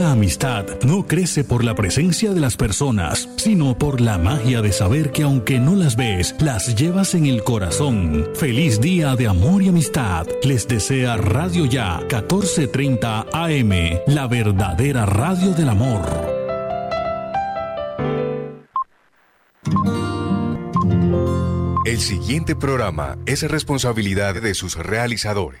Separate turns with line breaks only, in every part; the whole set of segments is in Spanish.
Una amistad no crece por la presencia de las personas, sino por la magia de saber que aunque no las ves, las llevas en el corazón. Feliz día de amor y amistad. Les desea Radio Ya 1430 AM, la verdadera radio del amor.
El siguiente programa es responsabilidad de sus realizadores.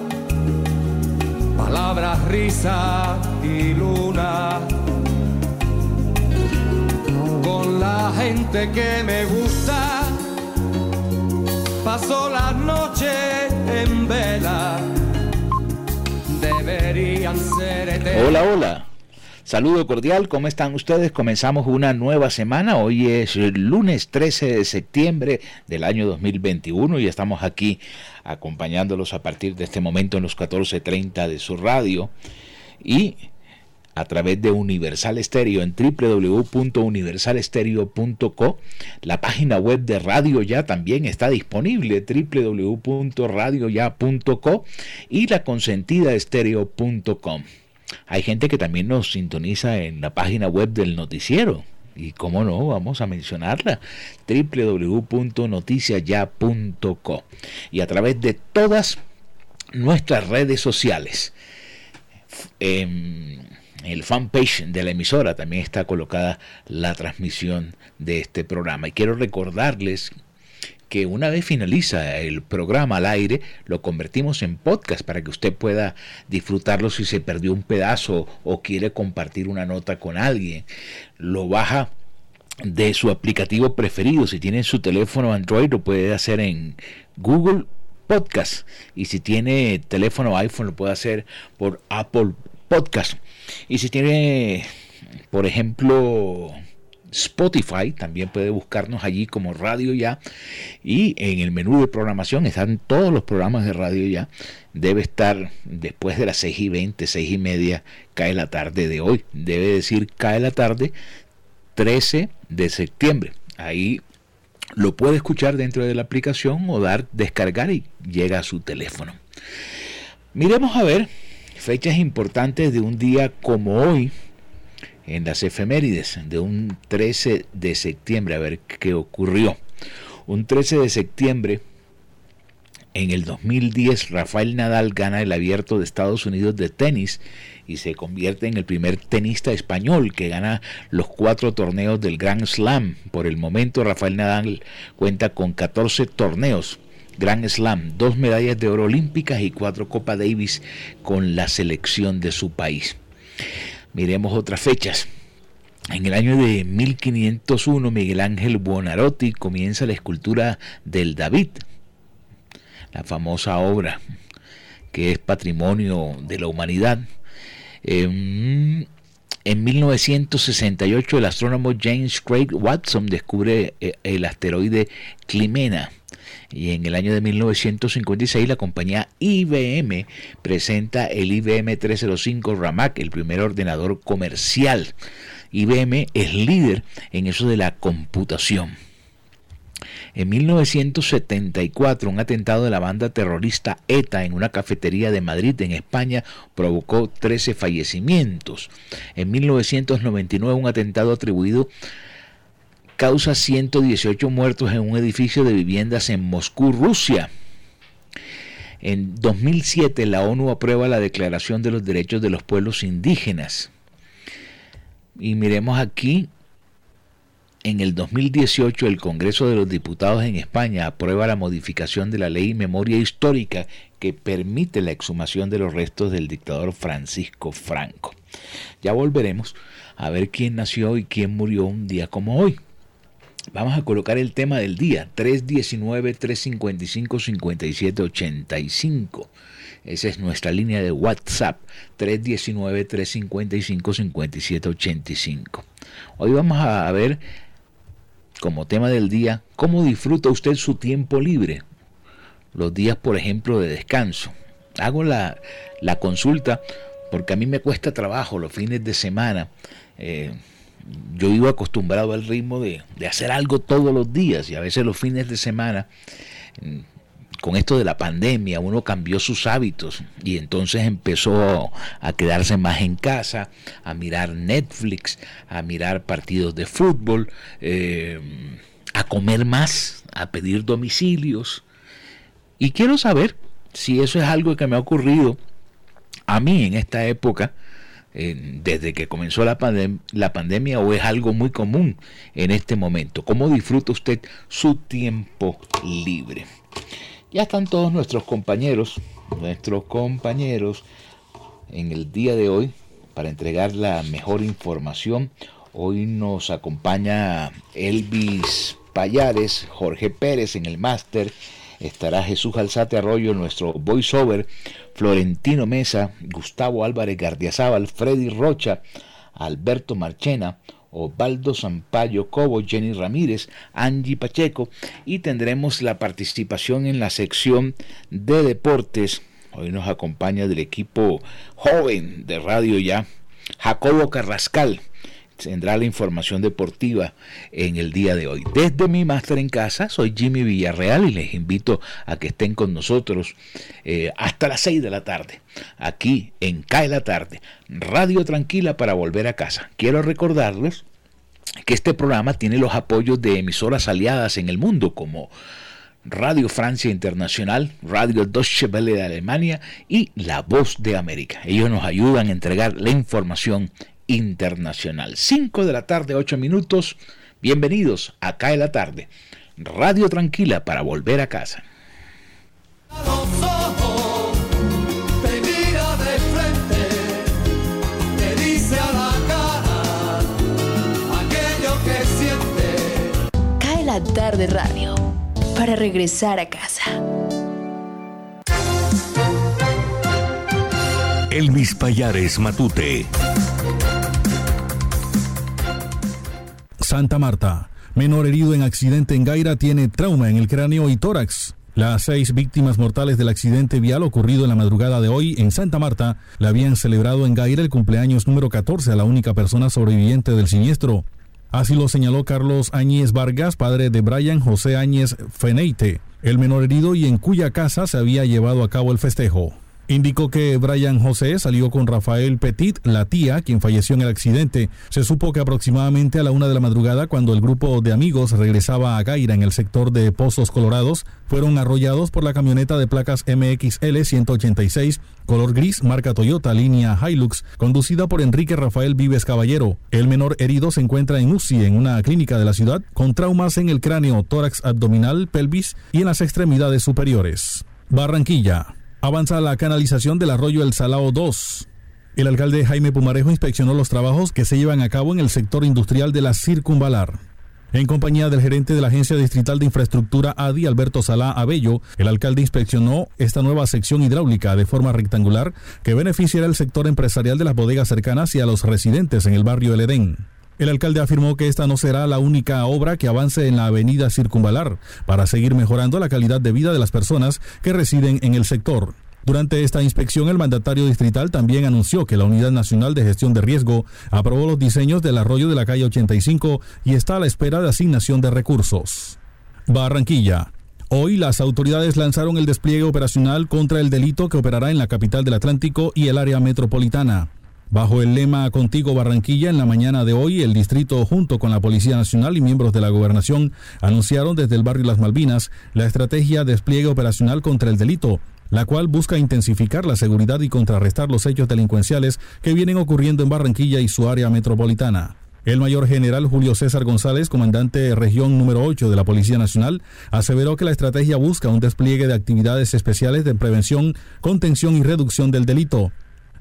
palabras, risa y luna. Con la gente que me gusta, paso las noches en vela. Deberían ser eternas.
Hola, hola. Saludo cordial, ¿cómo están ustedes? Comenzamos una nueva semana, hoy es el lunes 13 de septiembre del año 2021 y estamos aquí acompañándolos a partir de este momento en los 14.30 de su radio y a través de Universal Estéreo en www.universalestereo.co. La página web de Radio Ya también está disponible, www.radioya.co y la consentida. Hay gente que también nos sintoniza en la página web del noticiero. Y cómo no, vamos a mencionarla, www.noticiaya.co. Y a través de todas nuestras redes sociales. En el fanpage de la emisora también está colocada la transmisión de este programa. Y quiero recordarles que una vez finaliza el programa al aire, lo convertimos en podcast para que usted pueda disfrutarlo si se perdió un pedazo o quiere compartir una nota con alguien. Lo baja de su aplicativo preferido. Si tiene su teléfono Android, lo puede hacer en Google Podcast. Y si tiene teléfono iPhone, lo puede hacer por Apple Podcast. Y si tiene, por ejemplo, Spotify, también puede buscarnos allí como Radio Ya y en el menú de programación están todos los programas de Radio Ya. Debe estar después de las 6 y 20, 6 y media, cae la tarde de hoy. Debe decir cae la tarde 13 de septiembre. Ahí lo puede escuchar dentro de la aplicación o dar descargar y llega a su teléfono. Miremos a ver fechas importantes de un día como hoy, en las efemérides de un 13 de septiembre, a ver qué ocurrió. Un 13 de septiembre, en el 2010, Rafael Nadal gana el abierto de Estados Unidos de tenis y se convierte en el primer tenista español que gana los cuatro torneos del Grand Slam. Por el momento, Rafael Nadal cuenta con 14 torneos. Grand Slam, dos medallas de oro olímpicas y cuatro Copa Davis con la selección de su país. Miremos otras fechas. En el año de 1501, Miguel Ángel Buonarroti comienza la escultura del David, la famosa obra que es patrimonio de la humanidad. en 1968, el astrónomo James Craig Watson descubre eh, el asteroide Climena. Y en el año de 1956 la compañía IBM presenta el IBM 305 Ramac, el primer ordenador comercial. IBM es líder en eso de la computación. En 1974, un atentado de la banda terrorista ETA en una cafetería de Madrid, en España, provocó 13 fallecimientos. En 1999, un atentado atribuido causa 118 muertos en un edificio de viviendas en Moscú, Rusia. En 2007 la ONU aprueba la Declaración de los Derechos de los Pueblos Indígenas. Y miremos aquí en el 2018 el Congreso de los Diputados en España aprueba la modificación de la ley Memoria Histórica que permite la exhumación de los restos del dictador Francisco Franco. Ya volveremos a ver quién nació y quién murió un día como hoy. Vamos a colocar el tema del día, 319-355-5785. Esa es nuestra línea de WhatsApp, 319-355-5785. Hoy vamos a ver como tema del día, ¿cómo disfruta usted su tiempo libre? Los días, por ejemplo, de descanso. Hago la, consulta porque a mí me cuesta trabajo los fines de semana. Eh, yo iba acostumbrado al ritmo de, de, hacer algo todos los días y a veces los fines de semana con esto de la pandemia uno cambió sus hábitos y entonces empezó a quedarse más en casa, a mirar Netflix, a mirar partidos de fútbol, eh, a comer más, a pedir domicilios. Y quiero saber si eso es algo que me ha ocurrido a mí en esta época, eh, desde que comenzó la, la, pandemia, o es algo muy común en este momento. ¿Cómo disfruta usted su tiempo libre? Ya están todos nuestros compañeros, nuestros compañeros en el día de hoy para entregar la mejor información. Hoy nos acompaña Elvis Payares, Jorge Pérez en el máster, estará Jesús Alzate Arroyo, nuestro voiceover, Florentino Mesa, Gustavo Álvarez Gardiazabal, Freddy Rocha, Alberto Marchena, Osvaldo Sampaio Cobo, Jenny Ramírez, Angie Pacheco y tendremos la participación en la sección de deportes. Hoy nos acompaña del equipo joven de Radio Ya, Jacobo Carrascal tendrá la información deportiva en el día de hoy. Desde mi máster en casa, soy Jimmy Villarreal y les invito a que estén con nosotros eh, hasta las 6 de la tarde, aquí en CAE la tarde, Radio Tranquila para volver a casa. Quiero recordarles que este programa tiene los apoyos de emisoras aliadas en el mundo como Radio Francia Internacional, Radio Deutsche Welle de Alemania y La Voz de América. Ellos nos ayudan a entregar la información internacional. 5 de la tarde, 8 minutos. Bienvenidos acá en la tarde. Radio Tranquila para volver a casa.
Cae la tarde radio para regresar a casa.
Elvis Payares Matute.
Santa Marta. Menor herido en accidente en Gaira tiene trauma en el cráneo y tórax. Las seis víctimas mortales del accidente vial ocurrido en la madrugada de hoy en Santa Marta le habían celebrado en Gaira el cumpleaños número 14 a la única persona sobreviviente del siniestro. Así lo señaló Carlos Áñez Vargas, padre de Brian José Áñez Feneite, el menor herido y en cuya casa se había llevado a cabo el festejo. Indicó que Brian José salió con Rafael Petit, la tía, quien falleció en el accidente. Se supo que aproximadamente a la una de la madrugada, cuando el grupo de amigos regresaba a Gaira en el sector de Pozos Colorados, fueron arrollados por la camioneta de placas MXL 186, color gris, marca Toyota, línea Hilux, conducida por Enrique Rafael Vives Caballero. El menor herido se encuentra en UCI, en una clínica de la ciudad, con traumas en el cráneo, tórax abdominal, pelvis y en las extremidades superiores. Barranquilla. Avanza la canalización del arroyo El Salao 2. El alcalde Jaime Pumarejo inspeccionó los trabajos que se llevan a cabo en el sector industrial de la Circunvalar. En compañía del gerente de la Agencia Distrital de Infraestructura ADI, Alberto Salá Abello, el alcalde inspeccionó esta nueva sección hidráulica de forma rectangular que beneficiará al sector empresarial de las bodegas cercanas y a los residentes en el barrio El Edén. El alcalde afirmó que esta no será la única obra que avance en la avenida Circunvalar para seguir mejorando la calidad de vida de las personas que residen en el sector. Durante esta inspección, el mandatario distrital también anunció que la Unidad Nacional de Gestión de Riesgo aprobó los diseños del arroyo de la calle 85 y está a la espera de asignación de recursos. Barranquilla. Hoy las autoridades lanzaron el despliegue operacional contra el delito que operará en la capital del Atlántico y el área metropolitana. Bajo el lema Contigo Barranquilla, en la mañana de hoy, el distrito, junto con la Policía Nacional y miembros de la gobernación, anunciaron desde el barrio Las Malvinas la estrategia despliegue operacional contra el delito, la cual busca intensificar la seguridad y contrarrestar los hechos delincuenciales que vienen ocurriendo en Barranquilla y su área metropolitana. El mayor general Julio César González, comandante de región número 8 de la Policía Nacional, aseveró que la estrategia busca un despliegue de actividades especiales de prevención, contención y reducción del delito.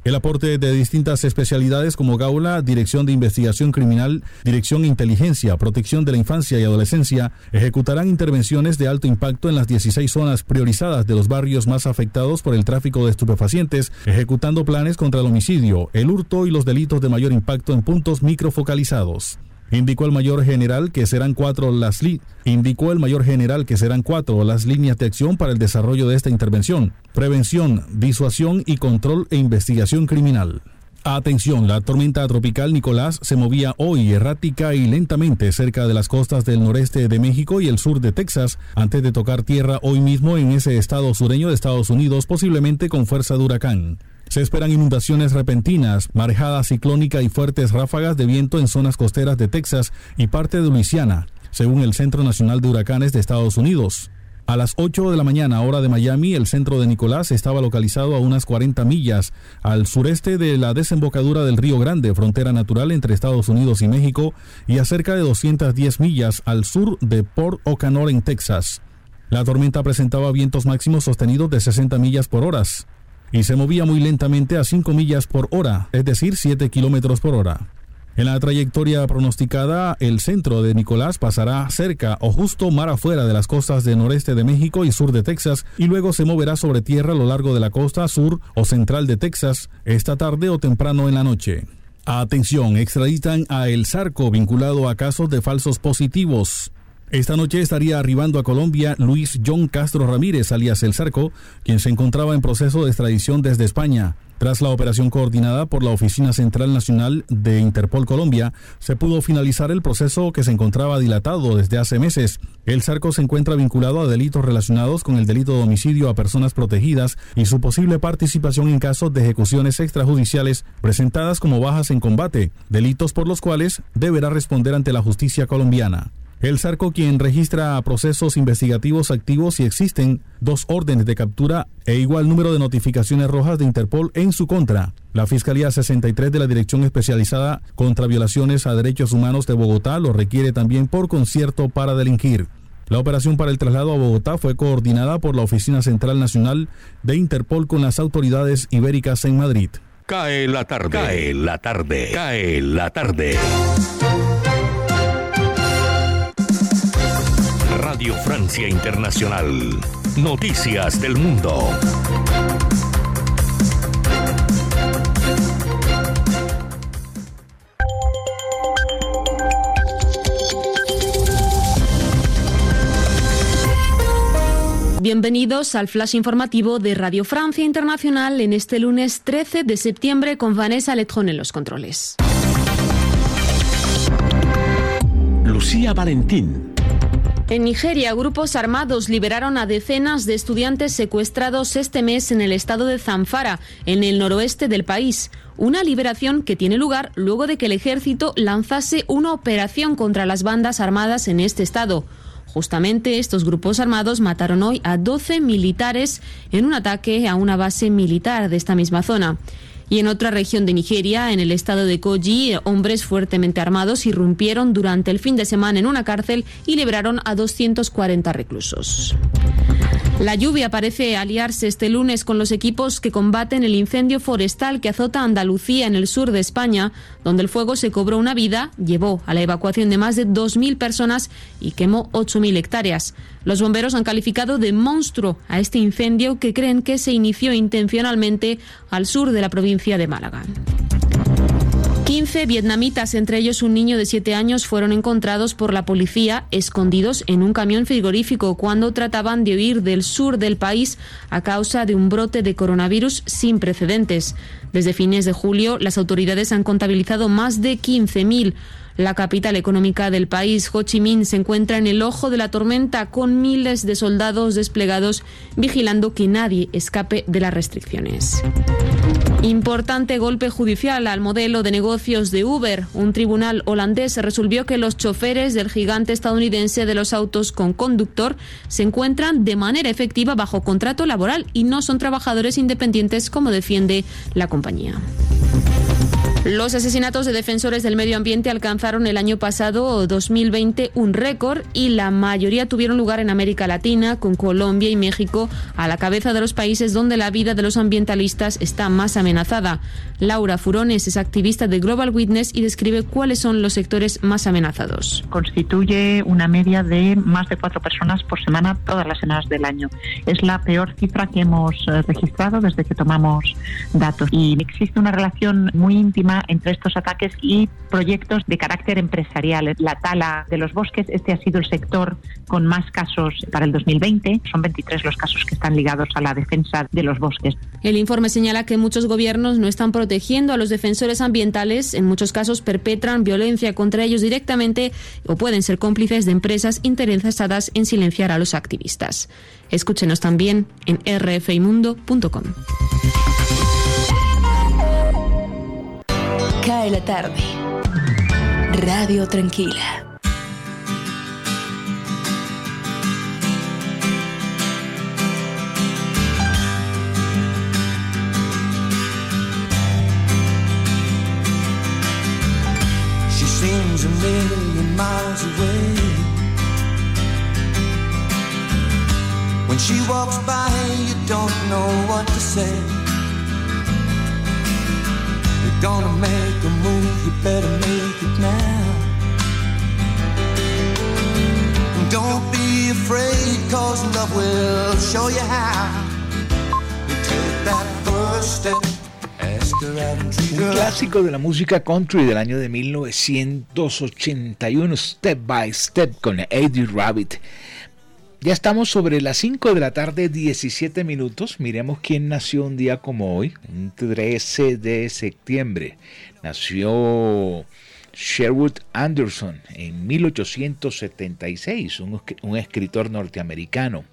El aporte de distintas especialidades como Gaula, Dirección de Investigación Criminal, Dirección Inteligencia, Protección de la Infancia y Adolescencia ejecutarán intervenciones de alto impacto en las 16 zonas priorizadas de los barrios más afectados por el tráfico de estupefacientes, ejecutando planes contra el homicidio, el hurto y los delitos de mayor impacto en puntos microfocalizados. Indicó el mayor general que serán cuatro las indicó el mayor general que serán cuatro las líneas de acción para el desarrollo de esta intervención: prevención, disuasión y control e investigación criminal. Atención, la tormenta tropical Nicolás se movía hoy errática y lentamente cerca de las costas del noreste de México y el sur de Texas, antes de tocar tierra hoy mismo en ese estado sureño de Estados Unidos, posiblemente con fuerza de huracán. Se esperan inundaciones repentinas, marejada ciclónica y fuertes ráfagas de viento en zonas costeras de Texas y parte de Luisiana, según el Centro Nacional de Huracanes de Estados Unidos. A las 8 de la mañana, hora de Miami, el centro de Nicolás estaba localizado a unas 40 millas al sureste de la desembocadura del Río Grande, frontera natural entre Estados Unidos y México, y a cerca de 210 millas al sur de Port O'Connor en Texas. La tormenta presentaba vientos máximos sostenidos de 60 millas por hora y se movía muy lentamente a 5 millas por hora, es decir, 7 kilómetros por hora. En la trayectoria pronosticada, el centro de Nicolás pasará cerca o justo mar afuera de las costas del noreste de México y sur de Texas y luego se moverá sobre tierra a lo largo de la costa sur o central de Texas esta tarde o temprano en la noche. Atención, extraditan a El Zarco vinculado a casos de falsos positivos. Esta noche estaría arribando a Colombia Luis John Castro Ramírez, alias El Zarco, quien se encontraba en proceso de extradición desde España. Tras la operación coordinada por la Oficina Central Nacional de Interpol Colombia, se pudo finalizar el proceso que se encontraba dilatado desde hace meses. El Zarco se encuentra vinculado a delitos relacionados con el delito de homicidio a personas protegidas y su posible participación en casos de ejecuciones extrajudiciales presentadas como bajas en combate, delitos por los cuales deberá responder ante la justicia colombiana. El Sarco, quien registra procesos investigativos activos y existen dos órdenes de captura e igual número de notificaciones rojas de Interpol en su contra. La Fiscalía 63 de la Dirección Especializada contra Violaciones a Derechos Humanos de Bogotá lo requiere también por concierto para delinquir. La operación para el traslado a Bogotá fue coordinada por la Oficina Central Nacional de Interpol con las autoridades ibéricas en Madrid.
Cae la tarde. Cae la tarde. Cae la tarde. Radio Francia Internacional. Noticias del Mundo.
Bienvenidos al flash informativo de Radio Francia Internacional en este lunes 13 de septiembre con Vanessa Letrón en los controles.
Lucía Valentín.
En Nigeria, grupos armados liberaron a decenas de estudiantes secuestrados este mes en el estado de Zamfara, en el noroeste del país. Una liberación que tiene lugar luego de que el ejército lanzase una operación contra las bandas armadas en este estado. Justamente estos grupos armados mataron hoy a 12 militares en un ataque a una base militar de esta misma zona. Y en otra región de Nigeria, en el estado de Koji, hombres fuertemente armados irrumpieron durante el fin de semana en una cárcel y libraron a 240 reclusos. La lluvia parece aliarse este lunes con los equipos que combaten el incendio forestal que azota Andalucía en el sur de España, donde el fuego se cobró una vida, llevó a la evacuación de más de 2.000 personas y quemó 8.000 hectáreas. Los bomberos han calificado de monstruo a este incendio que creen que se inició intencionalmente al sur de la provincia de Málaga. 15 vietnamitas, entre ellos un niño de 7 años, fueron encontrados por la policía escondidos en un camión frigorífico cuando trataban de huir del sur del país a causa de un brote de coronavirus sin precedentes. Desde fines de julio, las autoridades han contabilizado más de 15.000 la capital económica del país, Ho Chi Minh, se encuentra en el ojo de la tormenta con miles de soldados desplegados vigilando que nadie escape de las restricciones. Importante golpe judicial al modelo de negocios de Uber. Un tribunal holandés resolvió que los choferes del gigante estadounidense de los autos con conductor se encuentran de manera efectiva bajo contrato laboral y no son trabajadores independientes como defiende la compañía. Los asesinatos de defensores del medio ambiente alcanzaron el año pasado 2020 un récord y la mayoría tuvieron lugar en América Latina, con Colombia y México a la cabeza de los países donde la vida de los ambientalistas está más amenazada. Laura Furones es activista de Global Witness y describe cuáles son los sectores más amenazados.
Constituye una media de más de cuatro personas por semana todas las semanas del año. Es la peor cifra que hemos eh, registrado desde que tomamos datos y existe una relación muy íntima entre estos ataques y proyectos de carácter empresarial. La tala de los bosques, este ha sido el sector con más casos para el 2020. Son 23 los casos que están ligados a la defensa de los bosques.
El informe señala que muchos gobiernos no están protegiendo a los defensores ambientales. En muchos casos perpetran violencia contra ellos directamente o pueden ser cómplices de empresas interesadas en silenciar a los activistas. Escúchenos también en rfimundo.com.
Cae la tarde. Radio Tranquila.
She seems a million miles away. When she walks by, you don't know what to say. Gonna make a you better make it now. Don't be afraid, cause love will show you how.
Un clásico de la música country del año de 1981, Step by Step con Eddie Rabbit. Ya estamos sobre las 5 de la tarde, 17 minutos. Miremos quién nació un día como hoy, un 13 de septiembre. Nació Sherwood Anderson en 1876, un, un escritor norteamericano.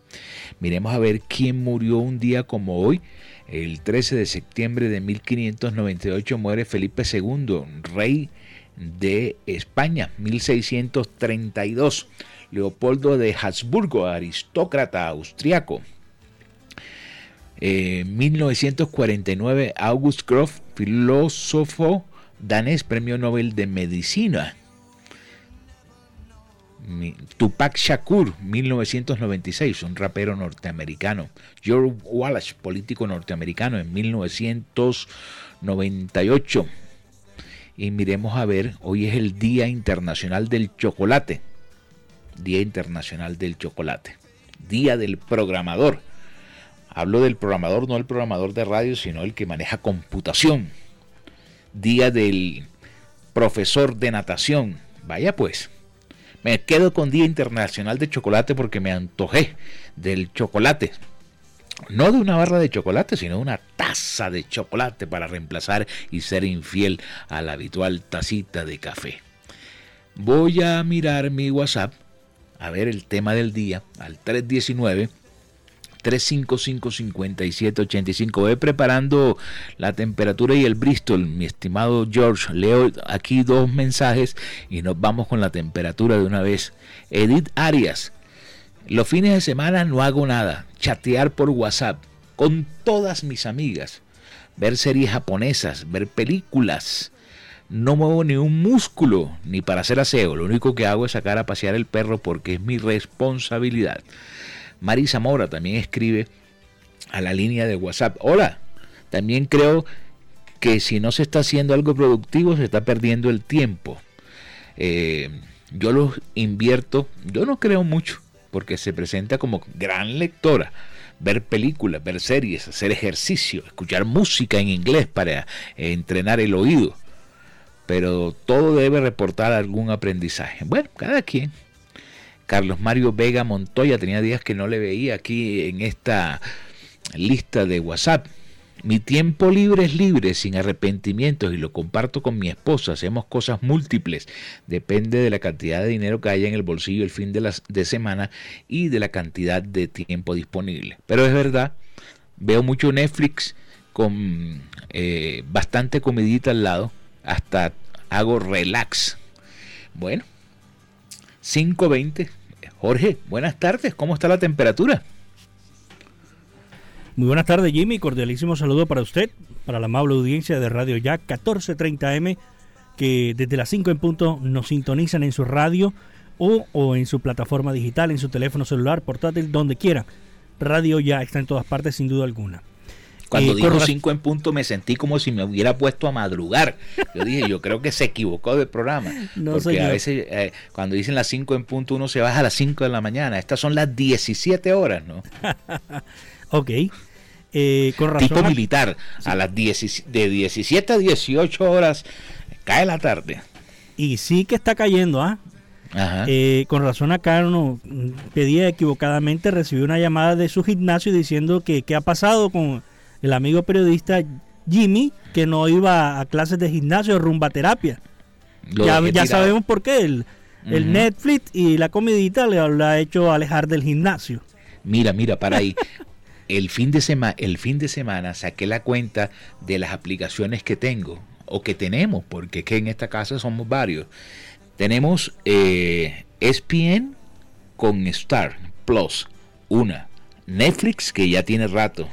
Miremos a ver quién murió un día como hoy. El 13 de septiembre de 1598 muere Felipe II, rey de España, 1632. Leopoldo de Habsburgo, aristócrata austriaco. En 1949, August Groff, filósofo danés, premio Nobel de Medicina. Tupac Shakur, 1996, un rapero norteamericano. George Wallace, político norteamericano, en 1998. Y miremos a ver, hoy es el Día Internacional del Chocolate. Día Internacional del Chocolate, Día del Programador. Hablo del programador, no el programador de radio, sino el que maneja computación. Día del profesor de natación. Vaya pues. Me quedo con Día Internacional de Chocolate porque me antojé del chocolate. No de una barra de chocolate, sino una taza de chocolate para reemplazar y ser infiel a la habitual tacita de café. Voy a mirar mi WhatsApp a ver el tema del día al 319 355-5785. Voy preparando la temperatura y el Bristol, mi estimado George. Leo aquí dos mensajes y nos vamos con la temperatura de una vez. Edith Arias. Los fines de semana no hago nada. Chatear por WhatsApp con todas mis amigas. Ver series japonesas, ver películas no muevo ni un músculo ni para hacer aseo. Lo único que hago es sacar a pasear el perro porque es mi responsabilidad. Marisa Mora también escribe a la línea de WhatsApp. Hola, también creo que si no se está haciendo algo productivo se está perdiendo el tiempo. Eh, yo lo invierto, yo no creo mucho porque se presenta como gran lectora ver películas, ver series, hacer ejercicio, escuchar música en inglés para entrenar el oído pero todo debe reportar algún aprendizaje. Bueno, cada quien. Carlos Mario Vega Montoya tenía días que no le veía aquí en esta lista de WhatsApp. Mi tiempo libre es libre, sin arrepentimientos, y lo comparto con mi esposa. Hacemos cosas múltiples. Depende de la cantidad de dinero que haya en el bolsillo el fin de, de semana y de la cantidad de tiempo disponible. Pero es verdad, veo mucho Netflix con eh, bastante comidita al lado. Hasta hago relax. Bueno, 5.20. Jorge, buenas tardes. ¿Cómo está la temperatura?
Muy buenas tardes, Jimmy. Cordialísimo saludo para usted, para la amable audiencia de Radio Ya 1430M, que desde las 5 en punto nos sintonizan en su radio o, o en su plataforma digital, en su teléfono celular, portátil, donde quiera. Radio Ya está en todas partes, sin duda alguna.
Cuando eh, dijo 5 en punto me sentí como si me hubiera puesto a madrugar. Yo dije, yo creo que se equivocó del programa. No, porque a veces eh, cuando dicen las 5 en punto uno se baja a las 5 de la mañana. Estas son las 17 horas, ¿no?
ok.
Eh, tipo militar, a las de 17 a 18 horas cae la tarde.
Y sí que está cayendo, ¿ah? Eh, con razón acá uno pedía equivocadamente, recibió una llamada de su gimnasio diciendo que qué ha pasado con el amigo periodista Jimmy, que no iba a clases de gimnasio, rumba terapia. ya, sabemos por qué. El, Netflix y la comidita le, ha hecho alejar del gimnasio.
Mira, mira, para ahí. el fin de semana, el fin de semana saqué la cuenta de las aplicaciones que tengo o que tenemos, porque que en esta casa somos varios. Tenemos eh, ESPN con Star Plus, una. Netflix, que ya tiene rato.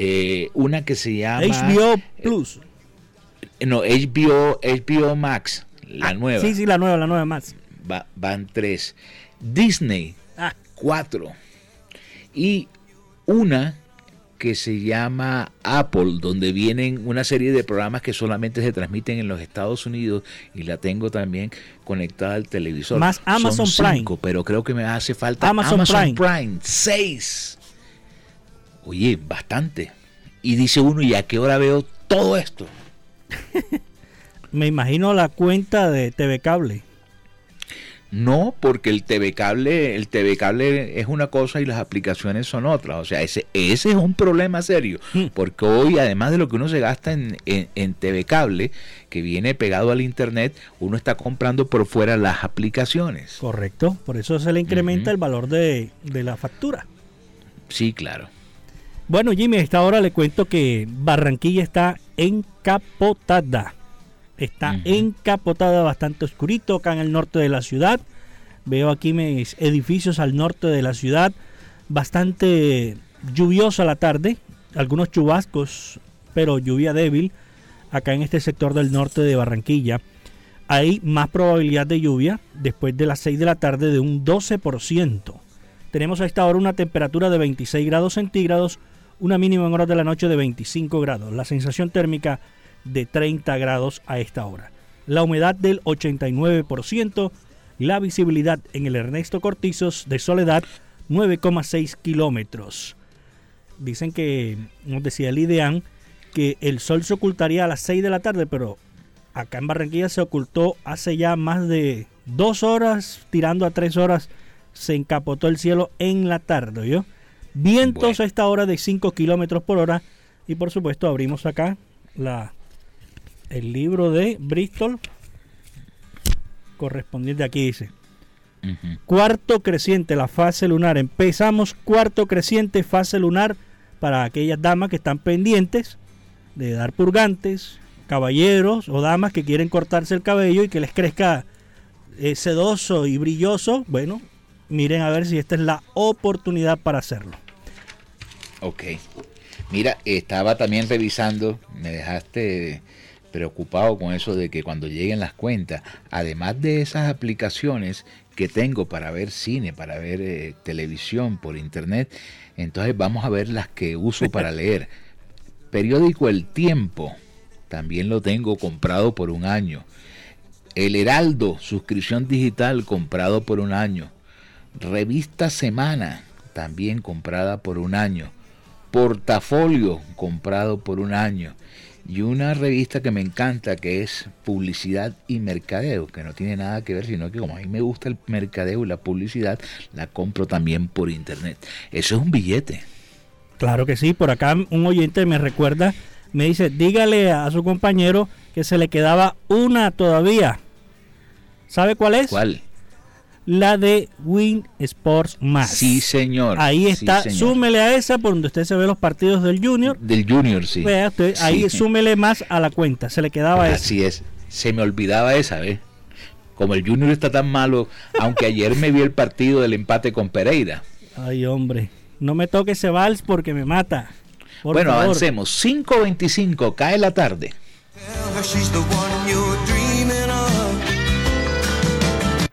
Eh, una que se llama...
HBO Plus.
Eh, no, HBO, HBO Max, la
ah,
nueva.
Sí, sí, la nueva, la nueva Max.
van tres. Disney, ah. cuatro. Y una que se llama Apple, donde vienen una serie de programas que solamente se transmiten en los Estados Unidos y la tengo también conectada al televisor.
Más Amazon Prime.
Pero creo que me hace falta Amazon, Prime. Prime. Seis. Oye, bastante. Y dice uno, ¿y a qué hora veo todo esto?
me imagino la cuenta de TV Cable.
No, porque el TV cable, el TV cable es una cosa y las aplicaciones son otras. O sea, ese, ese es un problema serio. Hmm. Porque hoy, además de lo que uno se gasta en, en, TV cable, que viene pegado al internet, uno está comprando por fuera las aplicaciones.
Correcto. Por eso se le incrementa el valor de, la factura.
Sí, claro.
Bueno, Jimmy, a esta hora le cuento que Barranquilla está encapotada. Está encapotada, bastante oscurito acá en el norte de la ciudad. Veo aquí mis edificios al norte de la ciudad. Bastante lluviosa la tarde. Algunos chubascos, pero lluvia débil acá en este sector del norte de Barranquilla. Hay más probabilidad de lluvia después de las 6 de la tarde de un 12%. Tenemos a esta hora una temperatura de 26 grados centígrados, una mínima en horas de la noche de 25 grados. La sensación térmica de 30 grados a esta hora. La humedad del 89%, la visibilidad en el Ernesto Cortizos de Soledad 9,6 kilómetros. Dicen que, nos decía el IDEAN, que el sol se ocultaría a las 6 de la tarde, pero acá en Barranquilla se ocultó hace ya más de dos horas, tirando a tres horas, se encapotó el cielo en la tarde, ¿yo? Vientos a esta hora de 5 kilómetros por hora y por supuesto abrimos acá la el libro de Bristol correspondiente aquí dice. Cuarto creciente, la fase lunar. Empezamos cuarto creciente, fase lunar para aquellas damas que están pendientes de dar purgantes, caballeros o damas que quieren cortarse el cabello y que les crezca eh, sedoso y brilloso. Bueno, miren a ver si esta es la oportunidad para hacerlo.
Ok. Mira, estaba también revisando, me dejaste preocupado con eso de que cuando lleguen las cuentas, además de esas aplicaciones que tengo para ver cine, para ver eh, televisión por internet, entonces vamos a ver las que uso para leer. Periódico El Tiempo, también lo tengo comprado por un año. El Heraldo, suscripción digital comprado por un año. Revista Semana, también comprada por un año. Portafolio, comprado por un año y una revista que me encanta que es Publicidad y Mercadeo, que no tiene nada que ver, sino que como a mí me gusta el mercadeo y la publicidad, la compro también por internet. Eso es un billete.
Claro que sí, por acá un oyente me recuerda, me dice, dígale a su compañero que se le quedaba una todavía. ¿Sabe cuál es?
¿Cuál?
La de Win Sports Más.
Sí, señor.
Ahí está, súmele a esa por donde usted se ve los partidos del Junior.
Del Junior, sí.
Vea usted, ahí súmele más a la cuenta, se le quedaba esa.
Así es, se me olvidaba esa, ¿ves? Como el Junior está tan malo, aunque ayer me vi el partido del empate con Pereira.
Ay, hombre, no me toque ese vals porque me mata.
bueno, avancemos. 5.25, cae la tarde.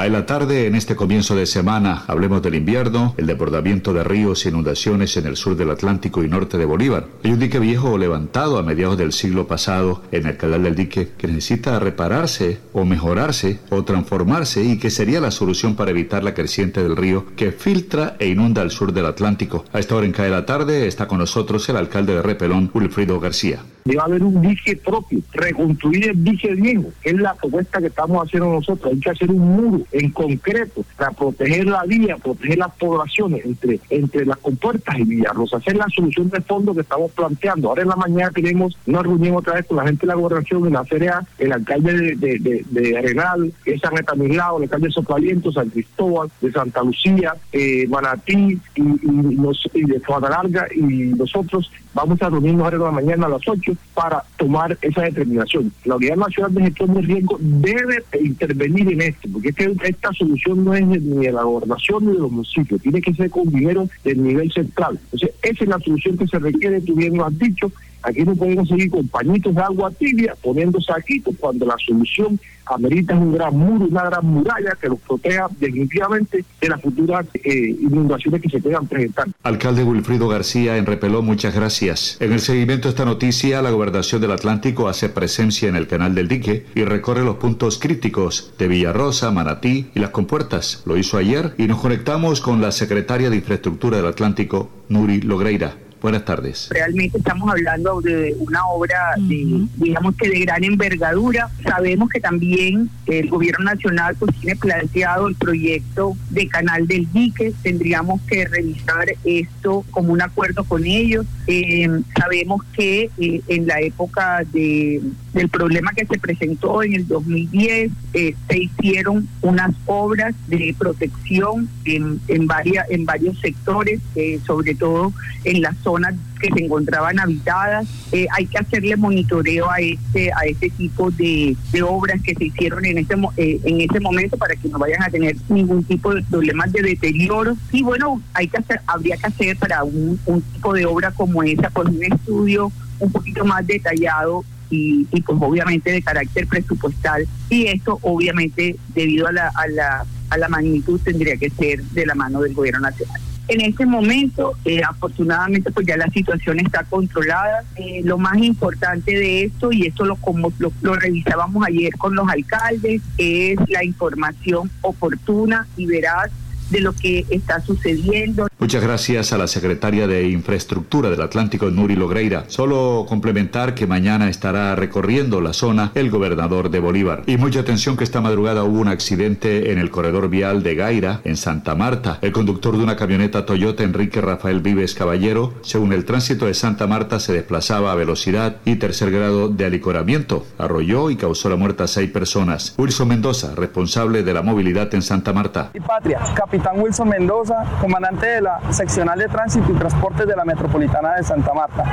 Cae la tarde en este comienzo de semana. Hablemos del invierno, el desbordamiento de ríos e inundaciones en el sur del Atlántico y norte de Bolívar. Hay un dique viejo levantado a mediados del siglo pasado en el canal del dique que necesita repararse o mejorarse o transformarse y que sería la solución para evitar la creciente del río que filtra e inunda el sur del Atlántico. A esta hora en Cae la tarde está con nosotros el alcalde de Repelón, Wilfrido García.
Debe haber un dique propio, reconstruir el dique viejo, es la propuesta que estamos haciendo nosotros. Hay que hacer un muro en concreto para proteger la vía, proteger las poblaciones entre, entre las compuertas y Villarrosa. Esa es la solución de fondo que estamos planteando. Ahora en la mañana tenemos una reunión otra vez con la gente de la gobernación en la feria, el alcalde de, de, de, Arenal, que es San el alcalde de Sotaliento, San Cristóbal, de Santa Lucía, eh, Manatí y, y, los, y de Larga y nosotros vamos a reunirnos ahora en la mañana a las 8 para tomar esa determinación. La Unidad Nacional de Gestión de Riesgo debe intervenir en esto, porque este, esta solución no es ni de la gobernación ni de los municipios, tiene que ser con dinero del nivel central. Entonces, esa es la solución que se requiere, tú bien lo has dicho, Aquí no podemos seguir con pañitos de agua tibia poniendo saquitos cuando la solución amerita un gran muro, una gran muralla que los proteja definitivamente de las futuras eh, inundaciones que se puedan presentar.
Alcalde Wilfrido García en Repeló, muchas gracias. En el seguimiento de esta noticia, la Gobernación del Atlántico hace presencia en el canal del dique y recorre los puntos críticos de Villarrosa, Manatí y las compuertas. Lo hizo ayer y nos conectamos con la secretaria de Infraestructura del Atlántico, Nuri Logreira. Buenas tardes.
Realmente estamos hablando de una obra, de, digamos que de gran envergadura. Sabemos que también el gobierno nacional pues tiene planteado el proyecto de canal del dique. Tendríamos que revisar esto como un acuerdo con ellos. Eh, sabemos que eh, en la época de, del problema que se presentó en el 2010 eh, se hicieron unas obras de protección en, en, varias, en varios sectores, sobre todo en la zona zonas que se encontraban habitadas. Eh, hay que hacerle monitoreo a este a este tipo de, obras que se hicieron en este eh, en ese momento para que no vayan a tener ningún tipo de problemas de deterioro. Y bueno, hay que hacer habría que hacer para un, tipo de obra como esa por un estudio un poquito más detallado y, y, pues obviamente de carácter presupuestal y esto obviamente debido a la, a la, a la magnitud tendría que ser de la mano del gobierno nacional. En este momento, eh, afortunadamente, pues ya la situación está controlada. Eh, lo más importante de esto, y esto lo, como lo, lo revisábamos ayer con los alcaldes, es la información oportuna y veraz de lo que está sucediendo.
Muchas gracias a la secretaria de Infraestructura del Atlántico, Nuri Logreira. Solo complementar que mañana estará recorriendo la zona el gobernador de Bolívar. Y mucha atención que esta madrugada hubo un accidente en el corredor vial de Gaira, en Santa Marta. El conductor de una camioneta Toyota, Enrique Rafael Vives Caballero, según el tránsito de Santa Marta, se desplazaba a velocidad y tercer grado de alicoramiento. Arrolló y causó la muerte a seis personas. Wilson Mendoza, responsable de la movilidad en Santa Marta.
Y Patria, capitán Wilson Mendoza, comandante de la seccional de tránsito y transportes de la Metropolitana de Santa Marta.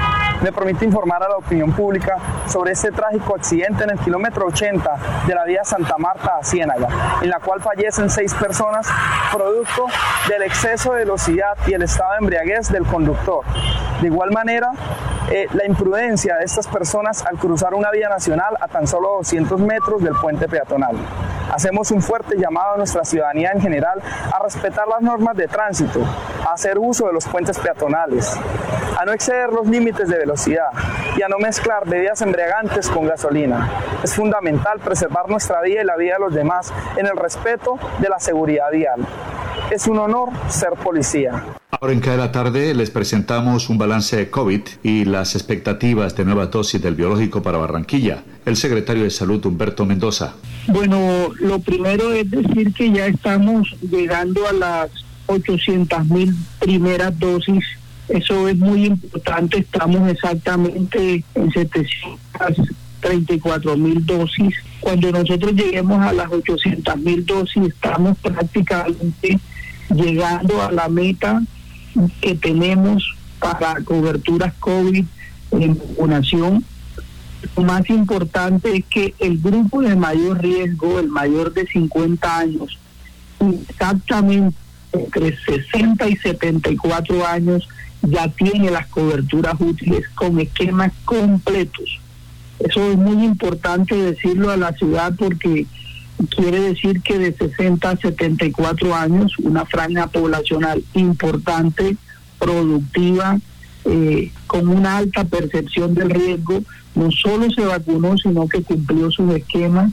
Me permite informar a la opinión pública sobre este trágico accidente en el kilómetro 80 de la vía Santa Marta a Ciénaga, en la cual fallecen seis personas producto del exceso de velocidad y el estado de embriaguez del conductor. De igual manera, eh, la imprudencia de estas personas al cruzar una vía nacional a tan solo 200 metros del puente peatonal. Hacemos un fuerte llamado a nuestra ciudadanía en general a respetar las normas de tránsito, a hacer uso de los puentes peatonales, a no exceder los límites de velocidad y a no mezclar bebidas embriagantes con gasolina. Es fundamental preservar nuestra vida y la vida de los demás en el respeto de la seguridad vial. Es un honor ser policía.
Ahora en cada tarde les presentamos un balance de COVID y las expectativas de nueva dosis del biológico para Barranquilla. El secretario de Salud, Humberto Mendoza.
Bueno, lo primero es decir que ya estamos llegando a las 800 mil primeras dosis. Eso es muy importante. Estamos exactamente en 734 mil dosis. Cuando nosotros lleguemos a las 800 mil dosis, estamos prácticamente llegando a la meta que tenemos para coberturas COVID en vacunación. Lo más importante es que el grupo de mayor riesgo, el mayor de 50 años, exactamente entre 60 y 74 años, ya tiene las coberturas útiles con esquemas completos. Eso es muy importante decirlo a la ciudad porque quiere decir que de 60 a 74 años, una franja poblacional importante, productiva, eh, con una alta percepción del riesgo, no solo se vacunó, sino que cumplió sus esquemas.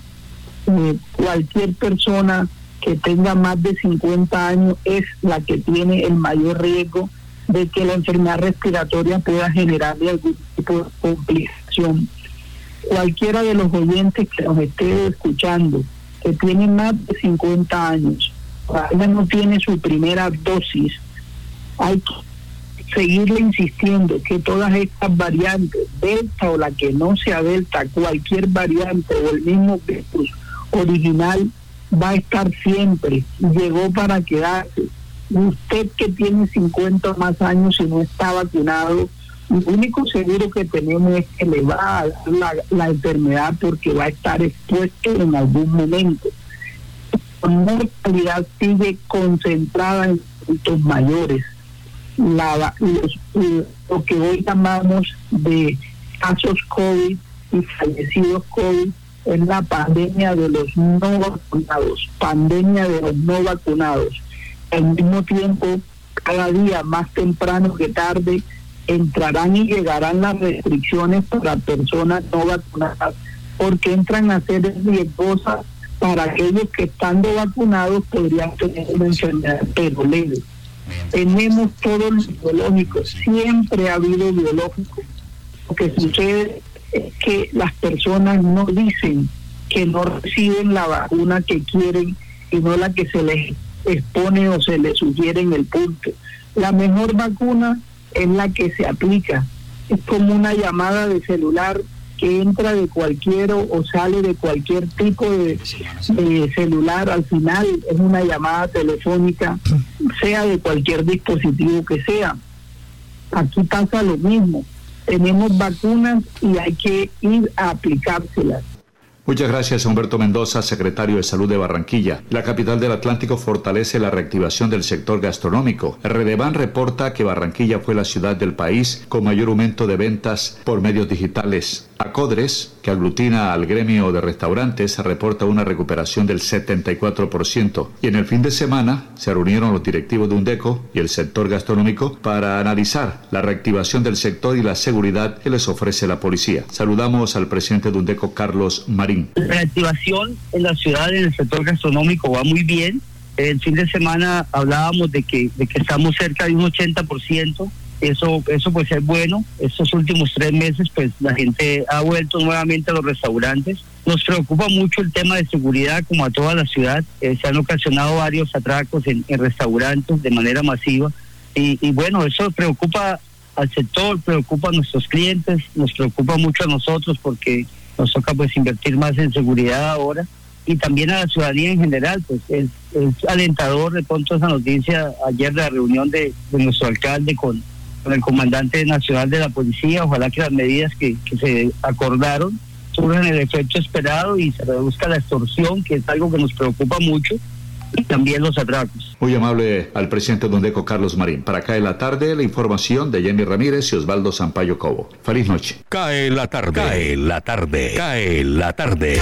Eh, cualquier persona que tenga más de 50 años es la que tiene el mayor riesgo de que la enfermedad respiratoria pueda generarle algún tipo de complicación. Cualquiera de los oyentes que nos esté escuchando, que tiene más de 50 años, todavía no tiene su primera dosis, hay que seguirle insistiendo que todas estas variantes, delta o la que no sea delta, cualquier variante o el mismo virus original va a estar siempre, llegó para quedarse. Usted que tiene 50 más años y no está vacunado, lo único seguro que tenemos es que le va a dar la, enfermedad porque va a estar expuesto en algún momento. Mortalidad sigue concentrada en adultos mayores. La, los, lo que hoy llamamos de casos COVID y fallecidos COVID es la pandemia de los no vacunados, pandemia de los no vacunados. Al mismo tiempo, cada día más temprano que tarde, entrarán y llegarán las restricciones para personas no vacunadas, porque entran a ser riesgosas para aquellos que estando vacunados podrían tener una enfermedad pero leve. Tenemos todos los biológicos, siempre ha habido biológicos. Lo que sucede es que las personas no dicen que no reciben la vacuna que quieren, sino la que se les expone o se les sugiere en el punto. La mejor vacuna es la que se aplica. Es como una llamada de celular que entra de cualquier o sale de cualquier tipo de, de, celular. Al final es una llamada telefónica, sea de cualquier dispositivo que sea. Aquí pasa lo mismo. Tenemos vacunas y hay que ir a aplicárselas.
Muchas gracias, Humberto Mendoza, secretario de Salud de Barranquilla. La capital del Atlántico fortalece la reactivación del sector gastronómico. Redevan reporta que Barranquilla fue la ciudad del país con mayor aumento de ventas por medios digitales. Acodres, que aglutina al gremio de restaurantes, reporta una recuperación del 74%. Y en el fin de semana se reunieron los directivos de UNDECO y el sector gastronómico para analizar la reactivación del sector y la seguridad que les ofrece la policía. Saludamos al presidente de UNDECO, Carlos Marín.
La reactivación en la ciudad, en el sector gastronómico, va muy bien. El fin de semana hablábamos de que, de que estamos cerca de un 80% eso eso pues es bueno. Estos últimos tres meses pues la gente ha vuelto nuevamente a los restaurantes. Nos preocupa mucho el tema de seguridad como a toda la ciudad. Eh, se han ocasionado varios atracos en, en restaurantes de manera masiva. Y, y, bueno eso preocupa al sector preocupa a nuestros clientes nos preocupa mucho a nosotros porque nos toca pues invertir más en seguridad ahora y también a la ciudadanía en general, pues es, es alentador de pronto esa noticia ayer de la reunión de, nuestro alcalde con, con el comandante nacional de la policía. Ojalá que las medidas que, que se acordaron surjan el efecto esperado y se reduzca la extorsión, que es algo que nos preocupa mucho, y también los atracos.
Muy amable al presidente Dondeco Carlos Marín. Para cae la tarde, la información de Jenny Ramírez y Osvaldo Sampaio Cobo. Feliz noche.
Cae la tarde. Cae la tarde. Cae la tarde.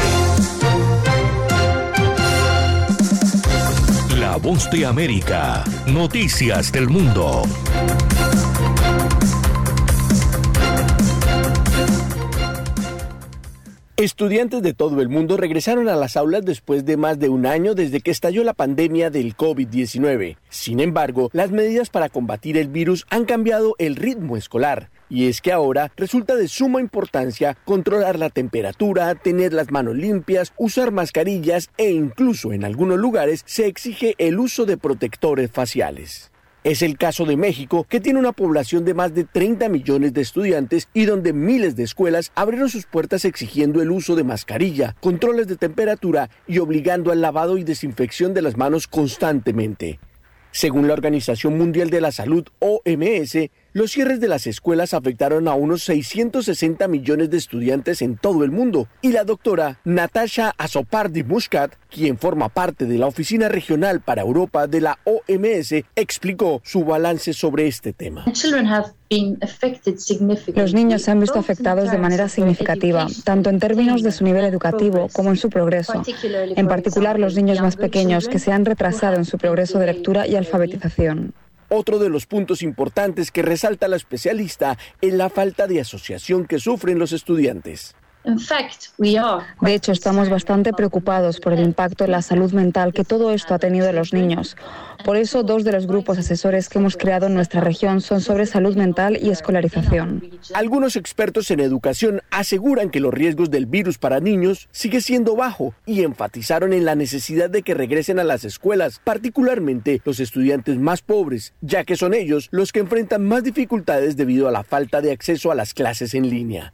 La voz de América. Noticias del mundo.
Estudiantes de todo el mundo regresaron a las aulas después de más de un año desde que estalló la pandemia del COVID-19. Sin embargo, las medidas para combatir el virus han cambiado el ritmo escolar. Y es que ahora resulta de suma importancia controlar la temperatura, tener las manos limpias, usar mascarillas e incluso en algunos lugares se exige el uso de protectores faciales. Es el caso de México, que tiene una población de más de 30 millones de estudiantes y donde miles de escuelas abrieron sus puertas exigiendo el uso de mascarilla, controles de temperatura y obligando al lavado y desinfección de las manos constantemente. Según la Organización Mundial de la Salud, OMS, los cierres de las escuelas afectaron a unos 660 millones de estudiantes en todo el mundo. Y la doctora Natasha Azopardi Muscat, quien forma parte de la Oficina Regional para Europa de la OMS, explicó su balance sobre este tema.
Los niños se han visto afectados de manera significativa, tanto en términos de su nivel educativo como en su progreso, en particular los niños más pequeños que se han retrasado en su progreso de lectura y alfabetización.
Otro de los puntos importantes que resalta la especialista es la falta de asociación que sufren los estudiantes.
De hecho, estamos bastante preocupados por el impacto en la salud mental que todo esto ha tenido en los niños. Por eso, dos de los grupos asesores que hemos creado en nuestra región son sobre salud mental y escolarización.
Algunos expertos en educación aseguran que los riesgos del virus para niños sigue siendo bajo y enfatizaron en la necesidad de que regresen a las escuelas, particularmente los estudiantes más pobres, ya que son ellos los que enfrentan más dificultades debido a la falta de acceso a las clases en línea.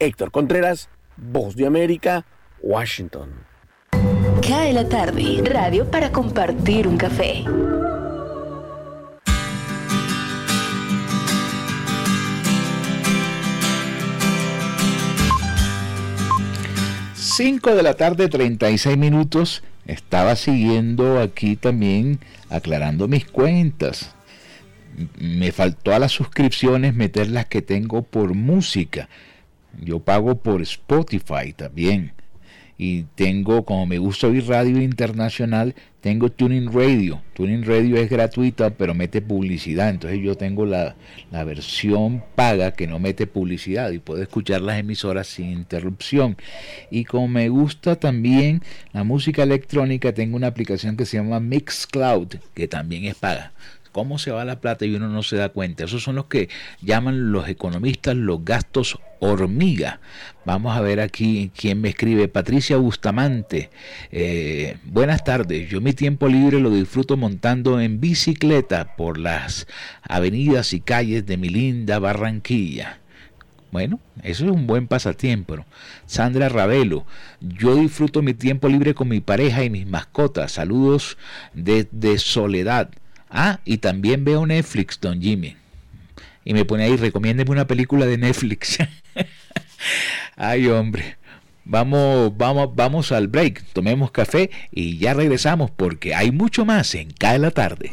Héctor Contreras, Voz de América, Washington.
Cae la tarde, radio para compartir un café.
Cinco de la tarde, 36 minutos. Estaba siguiendo aquí también aclarando mis cuentas. Me faltó a las suscripciones meter las que tengo por música yo pago por Spotify también. Y tengo, como me gusta oír radio internacional, tengo Tuning Radio. Tuning Radio es gratuita, pero mete publicidad. Entonces yo tengo la, la versión paga que no mete publicidad y puedo escuchar las emisoras sin interrupción. Y como me gusta también la música electrónica, tengo una aplicación que se llama Mixcloud, que también es paga cómo se va la plata y uno no se da cuenta. Esos son los que llaman los economistas los gastos hormiga. Vamos a ver aquí quién me escribe. Patricia Bustamante. Eh, buenas tardes. Yo mi tiempo libre lo disfruto montando en bicicleta por las avenidas y calles de mi linda Barranquilla. Bueno, eso es un buen pasatiempo. Sandra Ravelo, yo disfruto mi tiempo libre con mi pareja y mis mascotas. Saludos desde Soledad. Ah, y también veo Netflix, don Jimmy. Y me pone ahí, recomiéndeme una película de Netflix. Ay, hombre. Vamos, vamos, vamos al break, tomemos café y ya regresamos porque hay mucho más en Cae la tarde.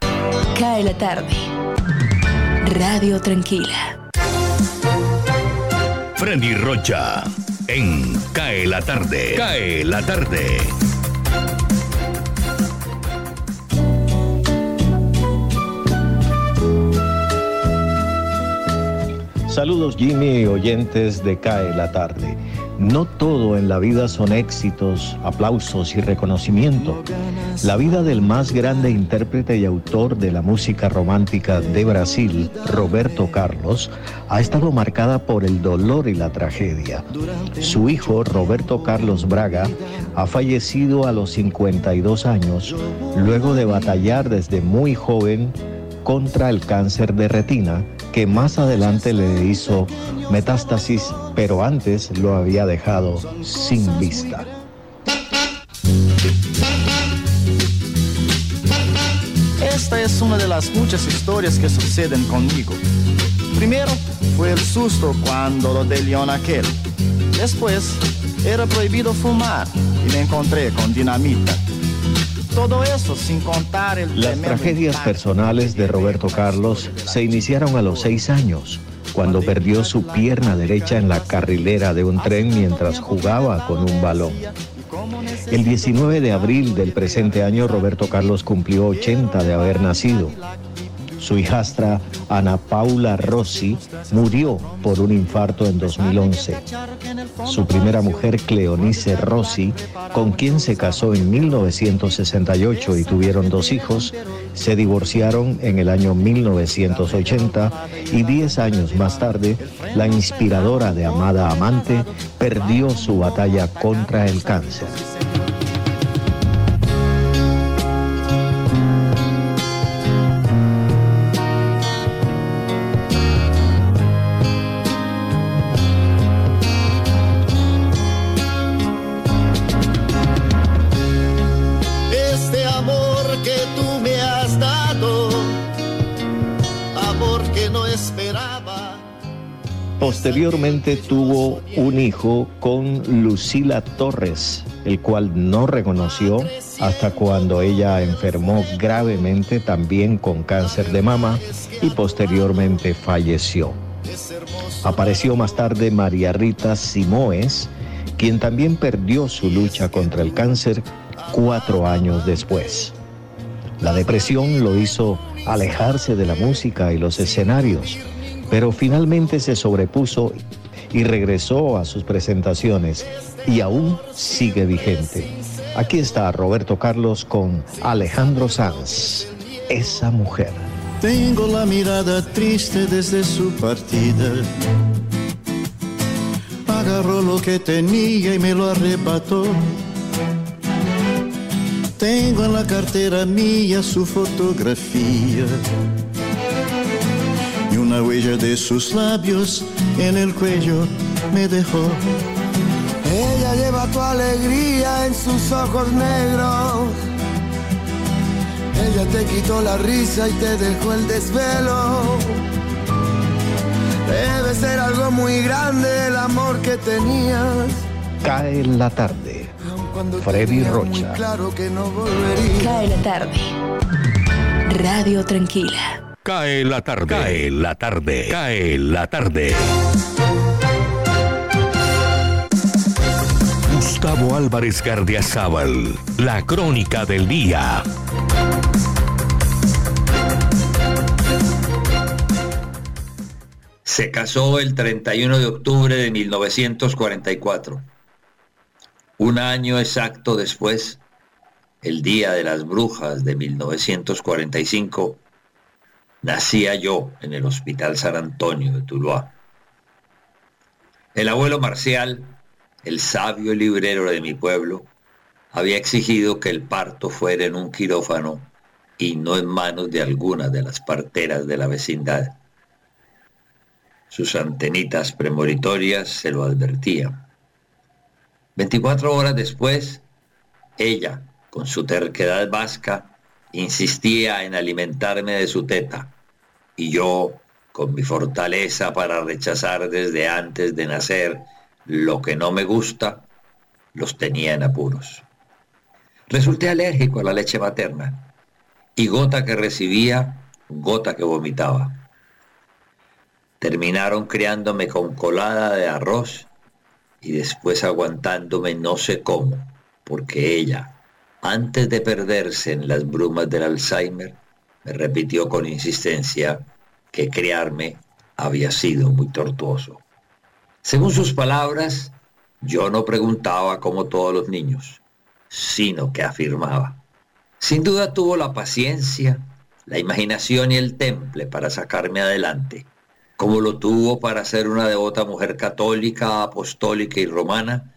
Cae la tarde. Radio Tranquila.
Freddy Rocha en Cae la tarde. Cae la tarde.
Saludos Jimmy, oyentes de CAE la tarde. No todo en la vida son éxitos, aplausos y reconocimiento. La vida del más grande intérprete y autor de la música romántica de Brasil, Roberto Carlos, ha estado marcada por el dolor y la tragedia. Su hijo, Roberto Carlos Braga, ha fallecido a los 52 años luego de batallar desde muy joven contra el cáncer de retina que más adelante le hizo metástasis, pero antes lo había dejado sin vista.
Esta es una de las muchas historias que suceden conmigo. Primero fue el susto cuando lo de León aquel. Después era prohibido fumar y me encontré con dinamita. Todo eso sin contar el...
Las tragedias personales de Roberto Carlos se iniciaron a los seis años, cuando perdió su pierna derecha en la carrilera de un tren mientras jugaba con un balón. El 19 de abril del presente año, Roberto Carlos cumplió 80 de haber nacido. Su hijastra Ana Paula Rossi murió por un infarto en 2011. Su primera mujer, Cleonice Rossi, con quien se casó en 1968 y tuvieron dos hijos, se divorciaron en el año 1980 y 10 años más tarde, la inspiradora de Amada Amante perdió su batalla contra el cáncer. Posteriormente tuvo un hijo con Lucila Torres, el cual no reconoció hasta cuando ella enfermó gravemente también con cáncer de mama y posteriormente falleció. Apareció más tarde María Rita Simoes, quien también perdió su lucha contra el cáncer cuatro años después. La depresión lo hizo alejarse de la música y los escenarios pero finalmente se sobrepuso y regresó a sus presentaciones y aún sigue vigente. Aquí está Roberto Carlos con Alejandro Sanz, esa mujer.
Tengo la mirada triste desde su partida. Agarró lo que tenía y me lo arrebató. Tengo en la cartera mía su fotografía una huella de sus labios en el cuello me dejó.
Ella lleva tu alegría en sus ojos negros. Ella te quitó la risa y te dejó el desvelo. Debe ser algo muy grande el amor que tenías.
Cae la tarde. Freddy Rocha.
Claro que no volvería.
Cae la tarde. Radio Tranquila.
Cae la tarde. Cae la tarde. Cae la tarde. Gustavo Álvarez Gardiazabal. La crónica del día.
Se casó el 31 de octubre de 1944. Un año exacto después, el Día de las Brujas de 1945, nacía yo en el Hospital San Antonio de Tuluá. El abuelo Marcial, el sabio librero de mi pueblo, había exigido que el parto fuera en un quirófano y no en manos de alguna de las parteras de la vecindad. Sus antenitas premonitorias se lo advertían. Veinticuatro horas después, ella, con su terquedad vasca, insistía en alimentarme de su teta, y yo, con mi fortaleza para rechazar desde antes de nacer lo que no me gusta, los tenía en apuros. Resulté alérgico a la leche materna, y gota que recibía, gota que vomitaba. Terminaron criándome con colada de arroz y después aguantándome no sé cómo, porque ella, antes de perderse en las brumas del Alzheimer, me repitió con insistencia que criarme había sido muy tortuoso. Según sus palabras, Yo no preguntaba como todos los niños, sino que afirmaba. Sin duda tuvo la paciencia, la imaginación y el temple para sacarme adelante, como lo tuvo para ser una devota mujer católica, apostólica y romana,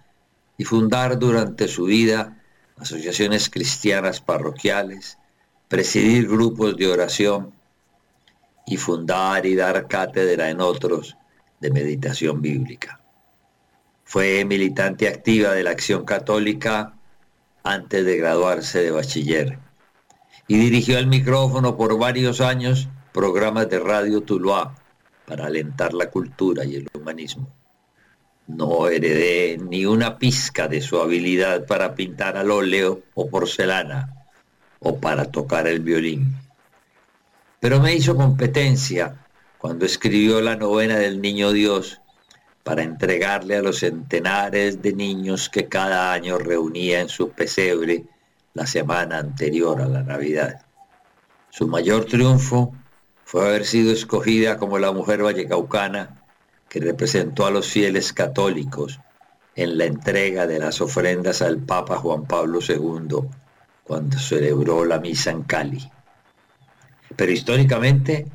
y fundar durante su vida asociaciones cristianas parroquiales, presidir grupos de oración y fundar y dar cátedra en otros de meditación bíblica. Fue militante activa de la acción católica antes de graduarse de bachiller y dirigió el micrófono por varios años programas de Radio Tuluá para alentar la cultura y el humanismo. No heredé ni una pizca de su habilidad para pintar al óleo o porcelana o para tocar el violín. Pero me hizo competencia cuando escribió la novena del Niño Dios para entregarle a los centenares de niños que cada año reunía en su pesebre la semana anterior a la Navidad. Su mayor triunfo fue haber sido escogida como la mujer vallecaucana que representó a los fieles católicos en la entrega de las ofrendas al Papa Juan Pablo II cuando celebró la misa en Cali. Pero históricamente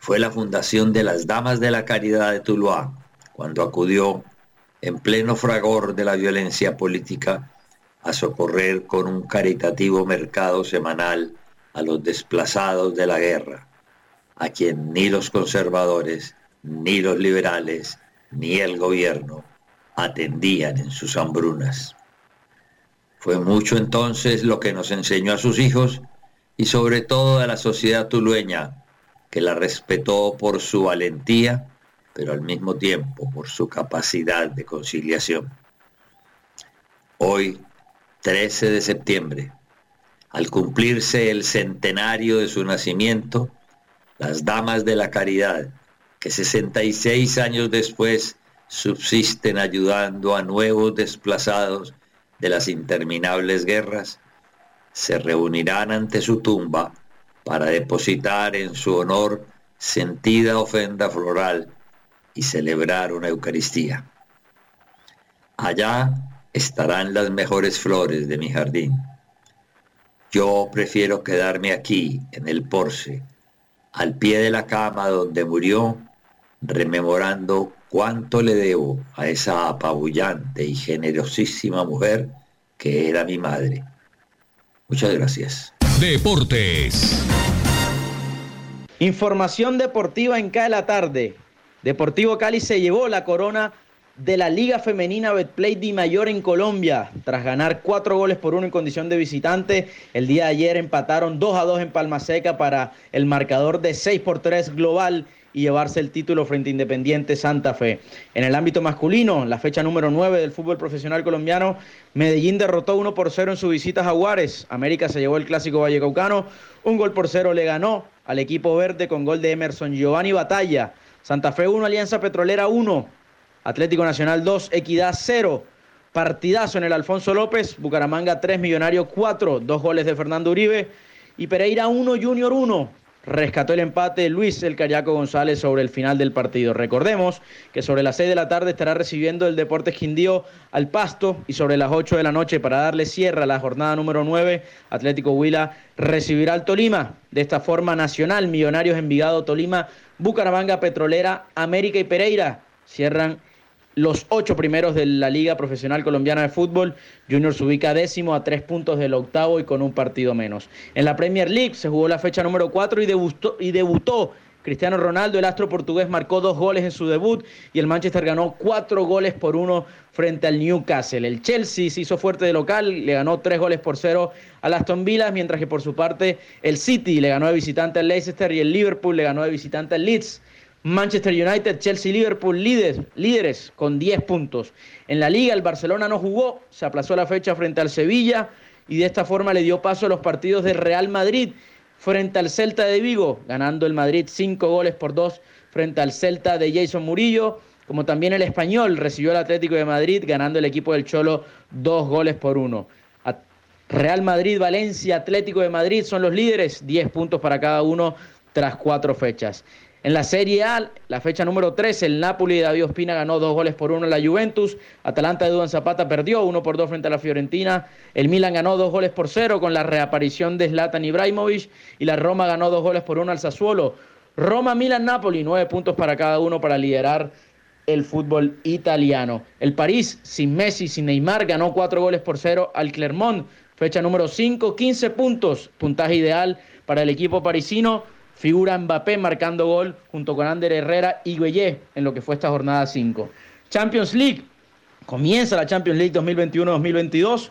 fue la fundación de las Damas de la Caridad de Tuluá, cuando acudió en pleno fragor de la violencia política a socorrer con un caritativo mercado semanal a los desplazados de la guerra, a quien ni los conservadores ni los liberales, ni el gobierno atendían en sus hambrunas. Fue mucho entonces lo que nos enseñó a sus hijos y sobre todo a la sociedad tulueña, que la respetó por su valentía, pero al mismo tiempo por su capacidad de conciliación. Hoy, 13 de septiembre, al cumplirse el centenario de su nacimiento, las Damas de la Caridad que 66 años después subsisten ayudando a nuevos desplazados de las interminables guerras, se reunirán ante su tumba para depositar en su honor sentida ofrenda floral y celebrar una Eucaristía. Allá estarán las mejores flores de mi jardín. Yo prefiero quedarme aquí, en el Porce, al pie de la cama donde murió rememorando cuánto le debo a esa apabullante y generosísima mujer que era mi madre. Muchas gracias.
Deportes.
Información deportiva en cada la tarde. Deportivo Cali se llevó la corona de la Liga Femenina Betplay Di Mayor en Colombia. Tras ganar cuatro goles por uno en condición de visitante, el día de ayer empataron 2 a 2 en Palma Seca para el marcador de 6 por 3 global y llevarse el título frente a Independiente Santa Fe. En el ámbito masculino, la fecha número 9 del fútbol profesional colombiano, Medellín derrotó 1 por 0 en su visita a Jaguares. América se llevó el clásico vallecaucano. Un gol por 0 le ganó al equipo verde con gol de Emerson Giovanni Batalla. Santa Fe 1, Alianza Petrolera 1. Atlético Nacional 2, Equidad 0. Partidazo en el Alfonso López, Bucaramanga 3, Millonario 4, dos goles de Fernando Uribe y Pereira 1, Junior 1 rescató el empate Luis El Cayaco González sobre el final del partido. Recordemos que sobre las 6 de la tarde estará recibiendo el Deportes Quindío al Pasto y sobre las 8 de la noche para darle cierre a la jornada número 9, Atlético Huila recibirá al Tolima. De esta forma, Nacional, Millonarios Envigado, Tolima, Bucaramanga, Petrolera, América y Pereira cierran los ocho primeros de la Liga Profesional Colombiana de Fútbol. Junior se ubica décimo a tres puntos del octavo y con un partido menos. En la Premier League se jugó la fecha número cuatro y debutó, y debutó Cristiano Ronaldo, el astro portugués, marcó dos goles en su debut y el Manchester ganó cuatro goles por uno frente al Newcastle. El Chelsea se hizo fuerte de local, le ganó tres goles por cero al Aston Villa, mientras que por su parte el City le ganó de visitante al Leicester y el Liverpool le ganó de visitante al Leeds. Manchester United, Chelsea, Liverpool, líderes, líderes con 10 puntos. En la liga el Barcelona no jugó, se aplazó la fecha frente al Sevilla y de esta forma le dio paso a los partidos de Real Madrid frente al Celta de Vigo, ganando el Madrid 5 goles por 2 frente al Celta de Jason Murillo, como también el español recibió el Atlético de Madrid ganando el equipo del Cholo 2 goles por 1. Real Madrid, Valencia, Atlético de Madrid son los líderes, 10 puntos para cada uno tras cuatro fechas. En la Serie A, la fecha número 13, el Napoli de David Ospina ganó dos goles por uno en la Juventus. Atalanta de Duan Zapata perdió uno por dos frente a la Fiorentina. El Milan ganó dos goles por cero con la reaparición de Zlatan Ibrahimovic. Y la Roma ganó dos goles por uno al Sassuolo. Roma, Milan, Napoli, nueve puntos para cada uno para liderar el fútbol italiano. El París, sin Messi, sin Neymar, ganó cuatro goles por cero al Clermont. Fecha número 5, 15 puntos, puntaje ideal para el equipo parisino. Figura Mbappé marcando gol junto con Ander Herrera y Gueye en lo que fue esta jornada 5. Champions League. Comienza la Champions League 2021-2022.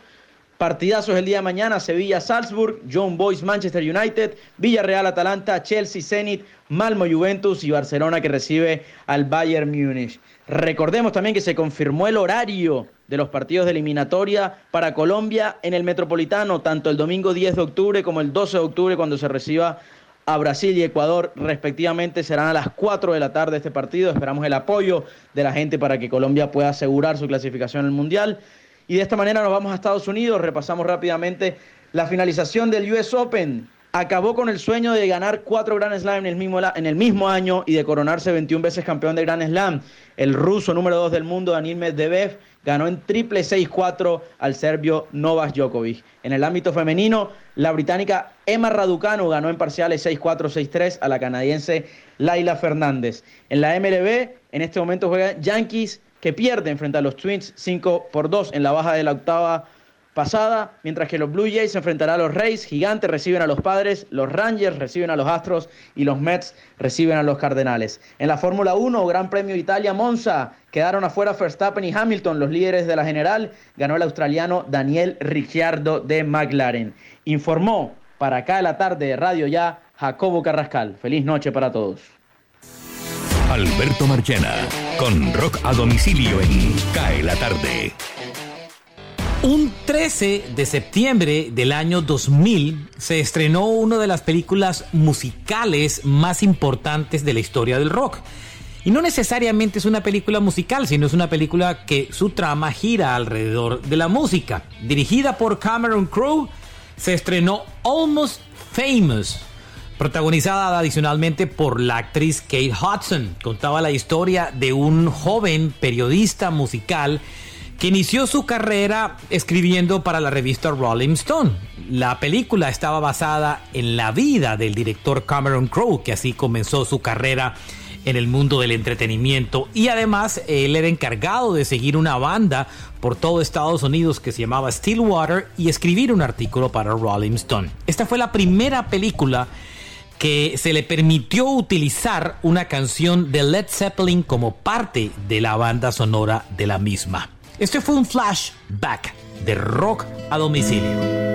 Partidazos el día de mañana, Sevilla-Salzburg, John Boys Manchester United, Villarreal-Atalanta, Chelsea-Zenit, Malmo-Juventus y Barcelona que recibe al Bayern Múnich. Recordemos también que se confirmó el horario de los partidos de eliminatoria para Colombia en el Metropolitano, tanto el domingo 10 de octubre como el 12 de octubre cuando se reciba a Brasil y Ecuador respectivamente. Serán a las 4 de la tarde este partido. Esperamos el apoyo de la gente para que Colombia pueda asegurar su clasificación el Mundial. Y de esta manera nos vamos a Estados Unidos. Repasamos rápidamente la finalización del US Open. Acabó con el sueño de ganar cuatro Grand Slam en el, mismo, en el mismo año y de coronarse 21 veces campeón de Grand Slam. El ruso número 2 del mundo, Daniil Medvedev, ganó en triple 6-4 al serbio Novak Djokovic. En el ámbito femenino, la británica Emma Raducanu ganó en parciales 6-4, 6-3 a la canadiense Laila Fernández. En la MLB, en este momento juegan Yankees que pierden frente a los Twins 5 por 2 en la baja de la octava pasada, mientras que los Blue Jays se enfrentarán a los Rays, Gigantes reciben a los Padres, los Rangers reciben a los Astros y los Mets reciben a los Cardenales. En la Fórmula 1, Gran Premio Italia Monza, quedaron afuera Verstappen y Hamilton, los líderes de la general, ganó el australiano Daniel Ricciardo de McLaren. Informó para acá de la tarde de Radio Ya, Jacobo Carrascal. Feliz noche para todos.
Alberto Marchena, con rock a domicilio en Cae la Tarde.
Un 13 de septiembre del año 2000 se estrenó una de las películas musicales más importantes de la historia del rock. Y no necesariamente es una película musical, sino es una película que su trama gira alrededor de la música. Dirigida por Cameron Crowe, se estrenó Almost Famous, protagonizada adicionalmente por la actriz Kate Hudson. Contaba la historia de un joven periodista musical que inició su carrera escribiendo para la revista Rolling Stone. La película estaba basada en la vida del director Cameron Crowe, que así comenzó su carrera en el mundo del entretenimiento y además él era encargado de seguir una banda por todo Estados Unidos que se llamaba Stillwater y escribir un artículo para Rolling Stone. Esta fue la primera película que se le permitió utilizar una canción de Led Zeppelin como parte de la banda sonora de la misma. Este fue un flashback de rock a domicilio.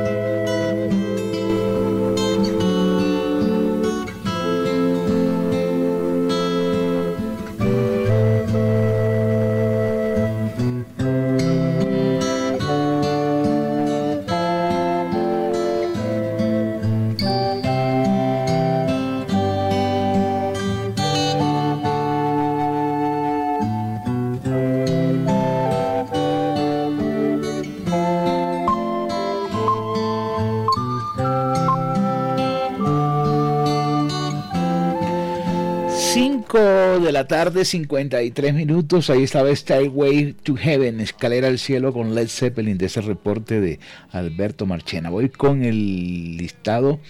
Tarde, 53 minutos. Ahí estaba Stairway to Heaven, escalera al cielo con Led Zeppelin, de ese reporte de Alberto Marchena. Voy con el listado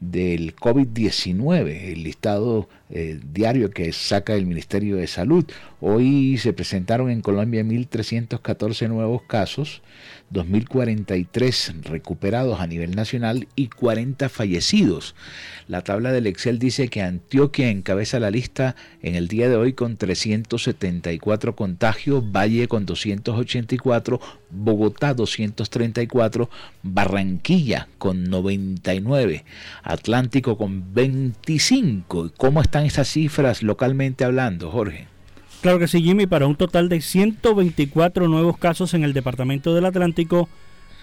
del COVID-19, el listado eh, diario que saca el Ministerio de Salud. Hoy se presentaron en Colombia 1.314 nuevos casos, 2.043 recuperados a nivel nacional y 40 fallecidos. La tabla del Excel dice que Antioquia encabeza la lista en el día de hoy con 374 contagios, Valle con 284, Bogotá 234, Barranquilla con 99, Atlántico con 25. ¿Cómo están esas cifras localmente hablando, Jorge?
Claro que sí, Jimmy, para un total de 124 nuevos casos en el departamento del Atlántico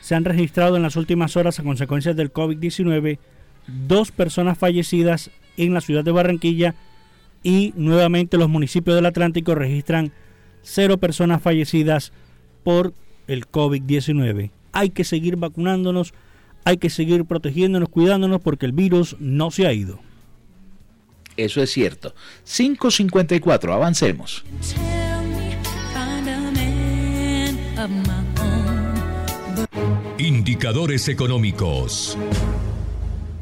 se han registrado en las últimas horas a consecuencia del COVID-19 dos personas fallecidas en la ciudad de Barranquilla y nuevamente los municipios del Atlántico registran cero personas fallecidas por el COVID-19. Hay que seguir vacunándonos, hay que seguir protegiéndonos, cuidándonos porque el virus no se ha ido.
Eso es cierto. 554, avancemos.
Indicadores económicos.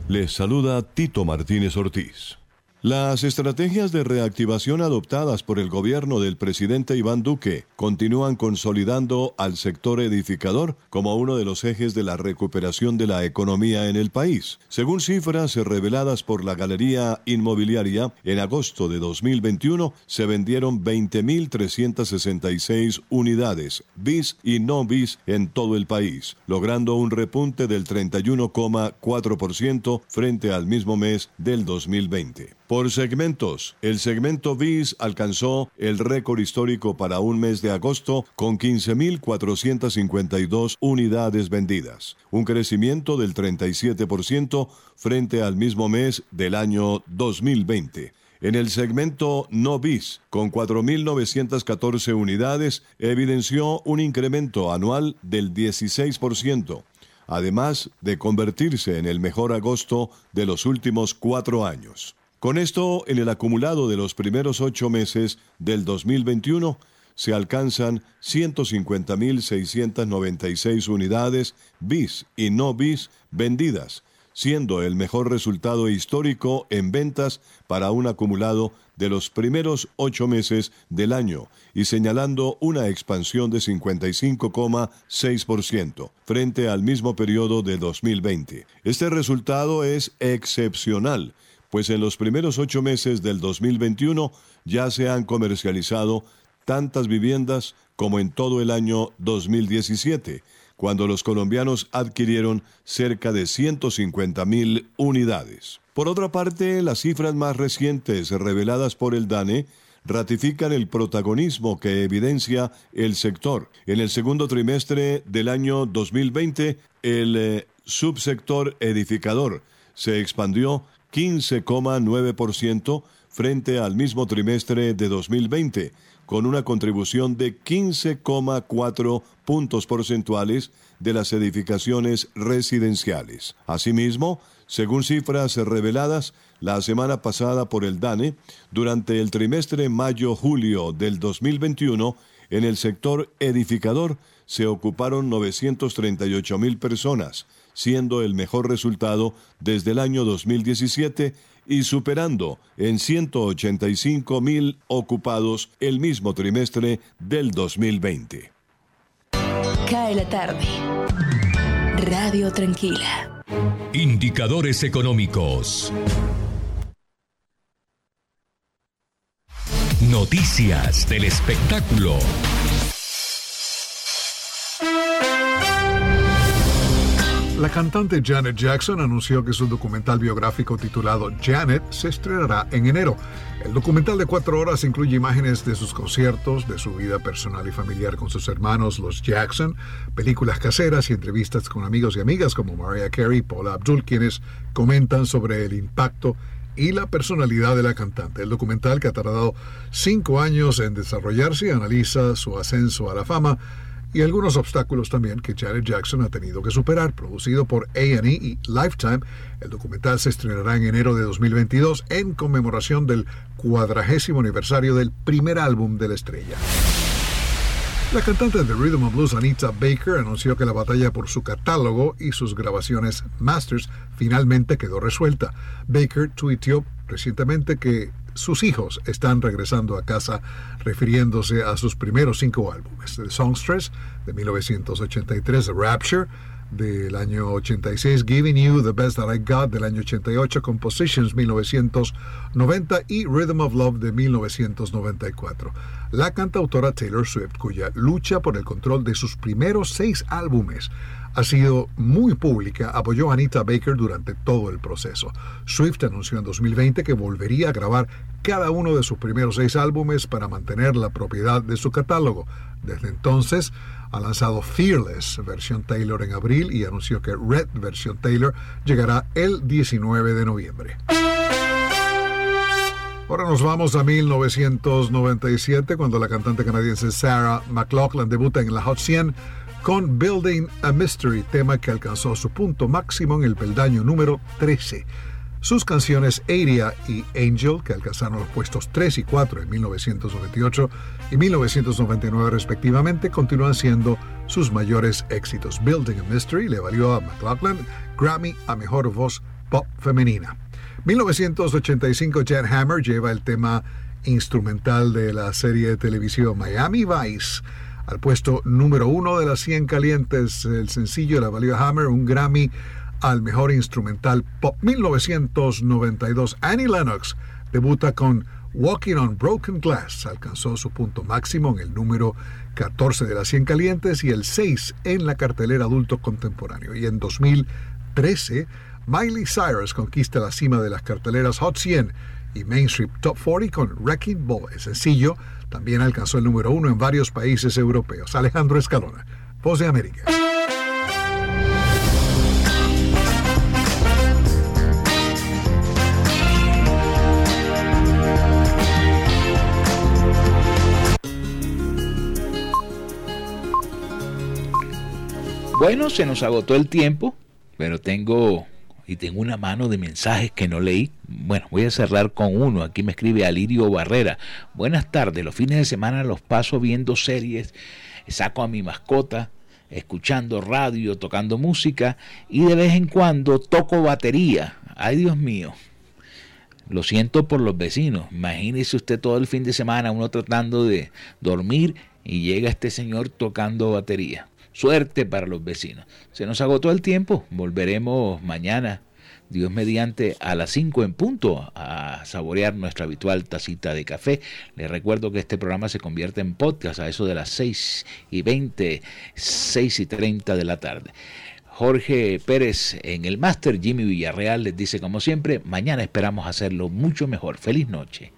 Les saluda Tito Martínez Ortiz. Las estrategias de reactivación adoptadas por el gobierno del presidente Iván Duque continúan consolidando al sector edificador como uno de los ejes de la recuperación de la economía en el país. Según cifras reveladas por la Galería Inmobiliaria, en agosto de 2021 se vendieron 20.366 unidades, bis y no bis, en todo el país, logrando un repunte del 31,4% frente al mismo mes del 2020. Por segmentos, el segmento BIS alcanzó el récord histórico para un mes de agosto con 15.452 unidades vendidas, un crecimiento del 37% frente al mismo mes del año 2020. En el segmento no bis, con 4.914 unidades, evidenció un incremento anual del 16%, además de convertirse en el mejor agosto de los últimos cuatro años. Con esto, en el acumulado de los primeros ocho meses del 2021, se alcanzan 150.696 unidades bis y no bis vendidas, siendo el mejor resultado histórico en ventas para un acumulado de los primeros ocho meses del año y señalando una expansión de 55,6% frente al mismo periodo de 2020. Este resultado es excepcional pues en los primeros ocho meses del 2021 ya se han comercializado tantas viviendas como en todo el año 2017, cuando los colombianos adquirieron cerca de 150 mil unidades. Por otra parte, las cifras más recientes reveladas por el DANE ratifican el protagonismo que evidencia el sector. En el segundo trimestre del año 2020, el eh, subsector edificador se expandió 15,9% frente al mismo trimestre de 2020, con una contribución de 15,4 puntos porcentuales de las edificaciones residenciales. Asimismo, según cifras reveladas la semana pasada por el DANE, durante el trimestre mayo-julio del 2021, en el sector edificador se ocuparon 938 mil personas, siendo el mejor resultado desde el año 2017 y superando en 185 mil ocupados el mismo trimestre del 2020.
Cae la tarde. Radio Tranquila.
Indicadores económicos. Noticias del espectáculo.
La cantante Janet Jackson anunció que su documental biográfico titulado Janet se estrenará en enero. El documental de cuatro horas incluye imágenes de sus conciertos, de su vida personal y familiar con sus hermanos, los Jackson, películas caseras y entrevistas con amigos y amigas como Mariah Carey y Paula Abdul, quienes comentan sobre el impacto y la personalidad de la cantante. El documental, que ha tardado cinco años en desarrollarse, analiza su ascenso a la fama y algunos obstáculos también que Janet Jackson ha tenido que superar. Producido por A&E y Lifetime, el documental se estrenará en enero de 2022 en conmemoración del cuadragésimo aniversario del primer álbum de la estrella. La cantante de Rhythm and Blues Anita Baker anunció que la batalla por su catálogo y sus grabaciones masters finalmente quedó resuelta. Baker tuiteó recientemente que sus hijos están regresando a casa refiriéndose a sus primeros cinco álbumes, The Songstress de 1983, The Rapture del año 86, Giving You the Best That I Got del año 88, Compositions 1990 y Rhythm of Love de 1994. La cantautora Taylor Swift, cuya lucha por el control de sus primeros seis álbumes ha sido muy pública, apoyó a Anita Baker durante todo el proceso. Swift anunció en 2020 que volvería a grabar cada uno de sus primeros seis álbumes para mantener la propiedad de su catálogo. Desde entonces ha lanzado Fearless, versión Taylor en abril, y anunció que Red, versión Taylor, llegará el 19 de noviembre. Ahora nos vamos a 1997, cuando la cantante canadiense Sarah McLaughlin debuta en la Hot 100 con Building a Mystery, tema que alcanzó su punto máximo en el peldaño número 13. Sus canciones Aria y Angel, que alcanzaron los puestos 3 y 4 en 1998 y 1999 respectivamente, continúan siendo sus mayores éxitos. Building a Mystery le valió a McLaughlin Grammy a Mejor Voz Pop Femenina. 1985 Jan Hammer lleva el tema instrumental de la serie de televisión Miami Vice al puesto número uno de las 100 calientes. El sencillo la valió Hammer un Grammy al mejor instrumental pop 1992. Annie Lennox debuta con Walking on Broken Glass. Alcanzó su punto máximo en el número 14 de las 100 calientes y el 6 en la cartelera adulto contemporáneo. Y en 2013, Miley Cyrus conquista la cima de las carteleras Hot 100 y Mainstream Top 40 con Wrecking Ball. El sencillo también alcanzó el número uno en varios países europeos. Alejandro Escalona, Voz de América.
Bueno, se nos agotó el tiempo, pero tengo y tengo una mano de mensajes que no leí. Bueno, voy a cerrar con uno. Aquí me escribe Alirio Barrera. Buenas tardes. Los fines de semana los paso viendo series, saco a mi mascota, escuchando radio, tocando música y de vez en cuando toco batería. Ay, Dios mío. Lo siento por los vecinos. Imagínese usted todo el fin de semana uno tratando de dormir y llega este señor tocando batería. Suerte para los vecinos. Se nos agotó el tiempo. Volveremos mañana, Dios mediante, a las 5 en punto a saborear nuestra habitual tacita de café. Les recuerdo que este programa se convierte en podcast a eso de las 6 y 20, 6 y 30 de la tarde. Jorge Pérez en el máster, Jimmy Villarreal les dice como siempre, mañana esperamos hacerlo mucho mejor. Feliz noche.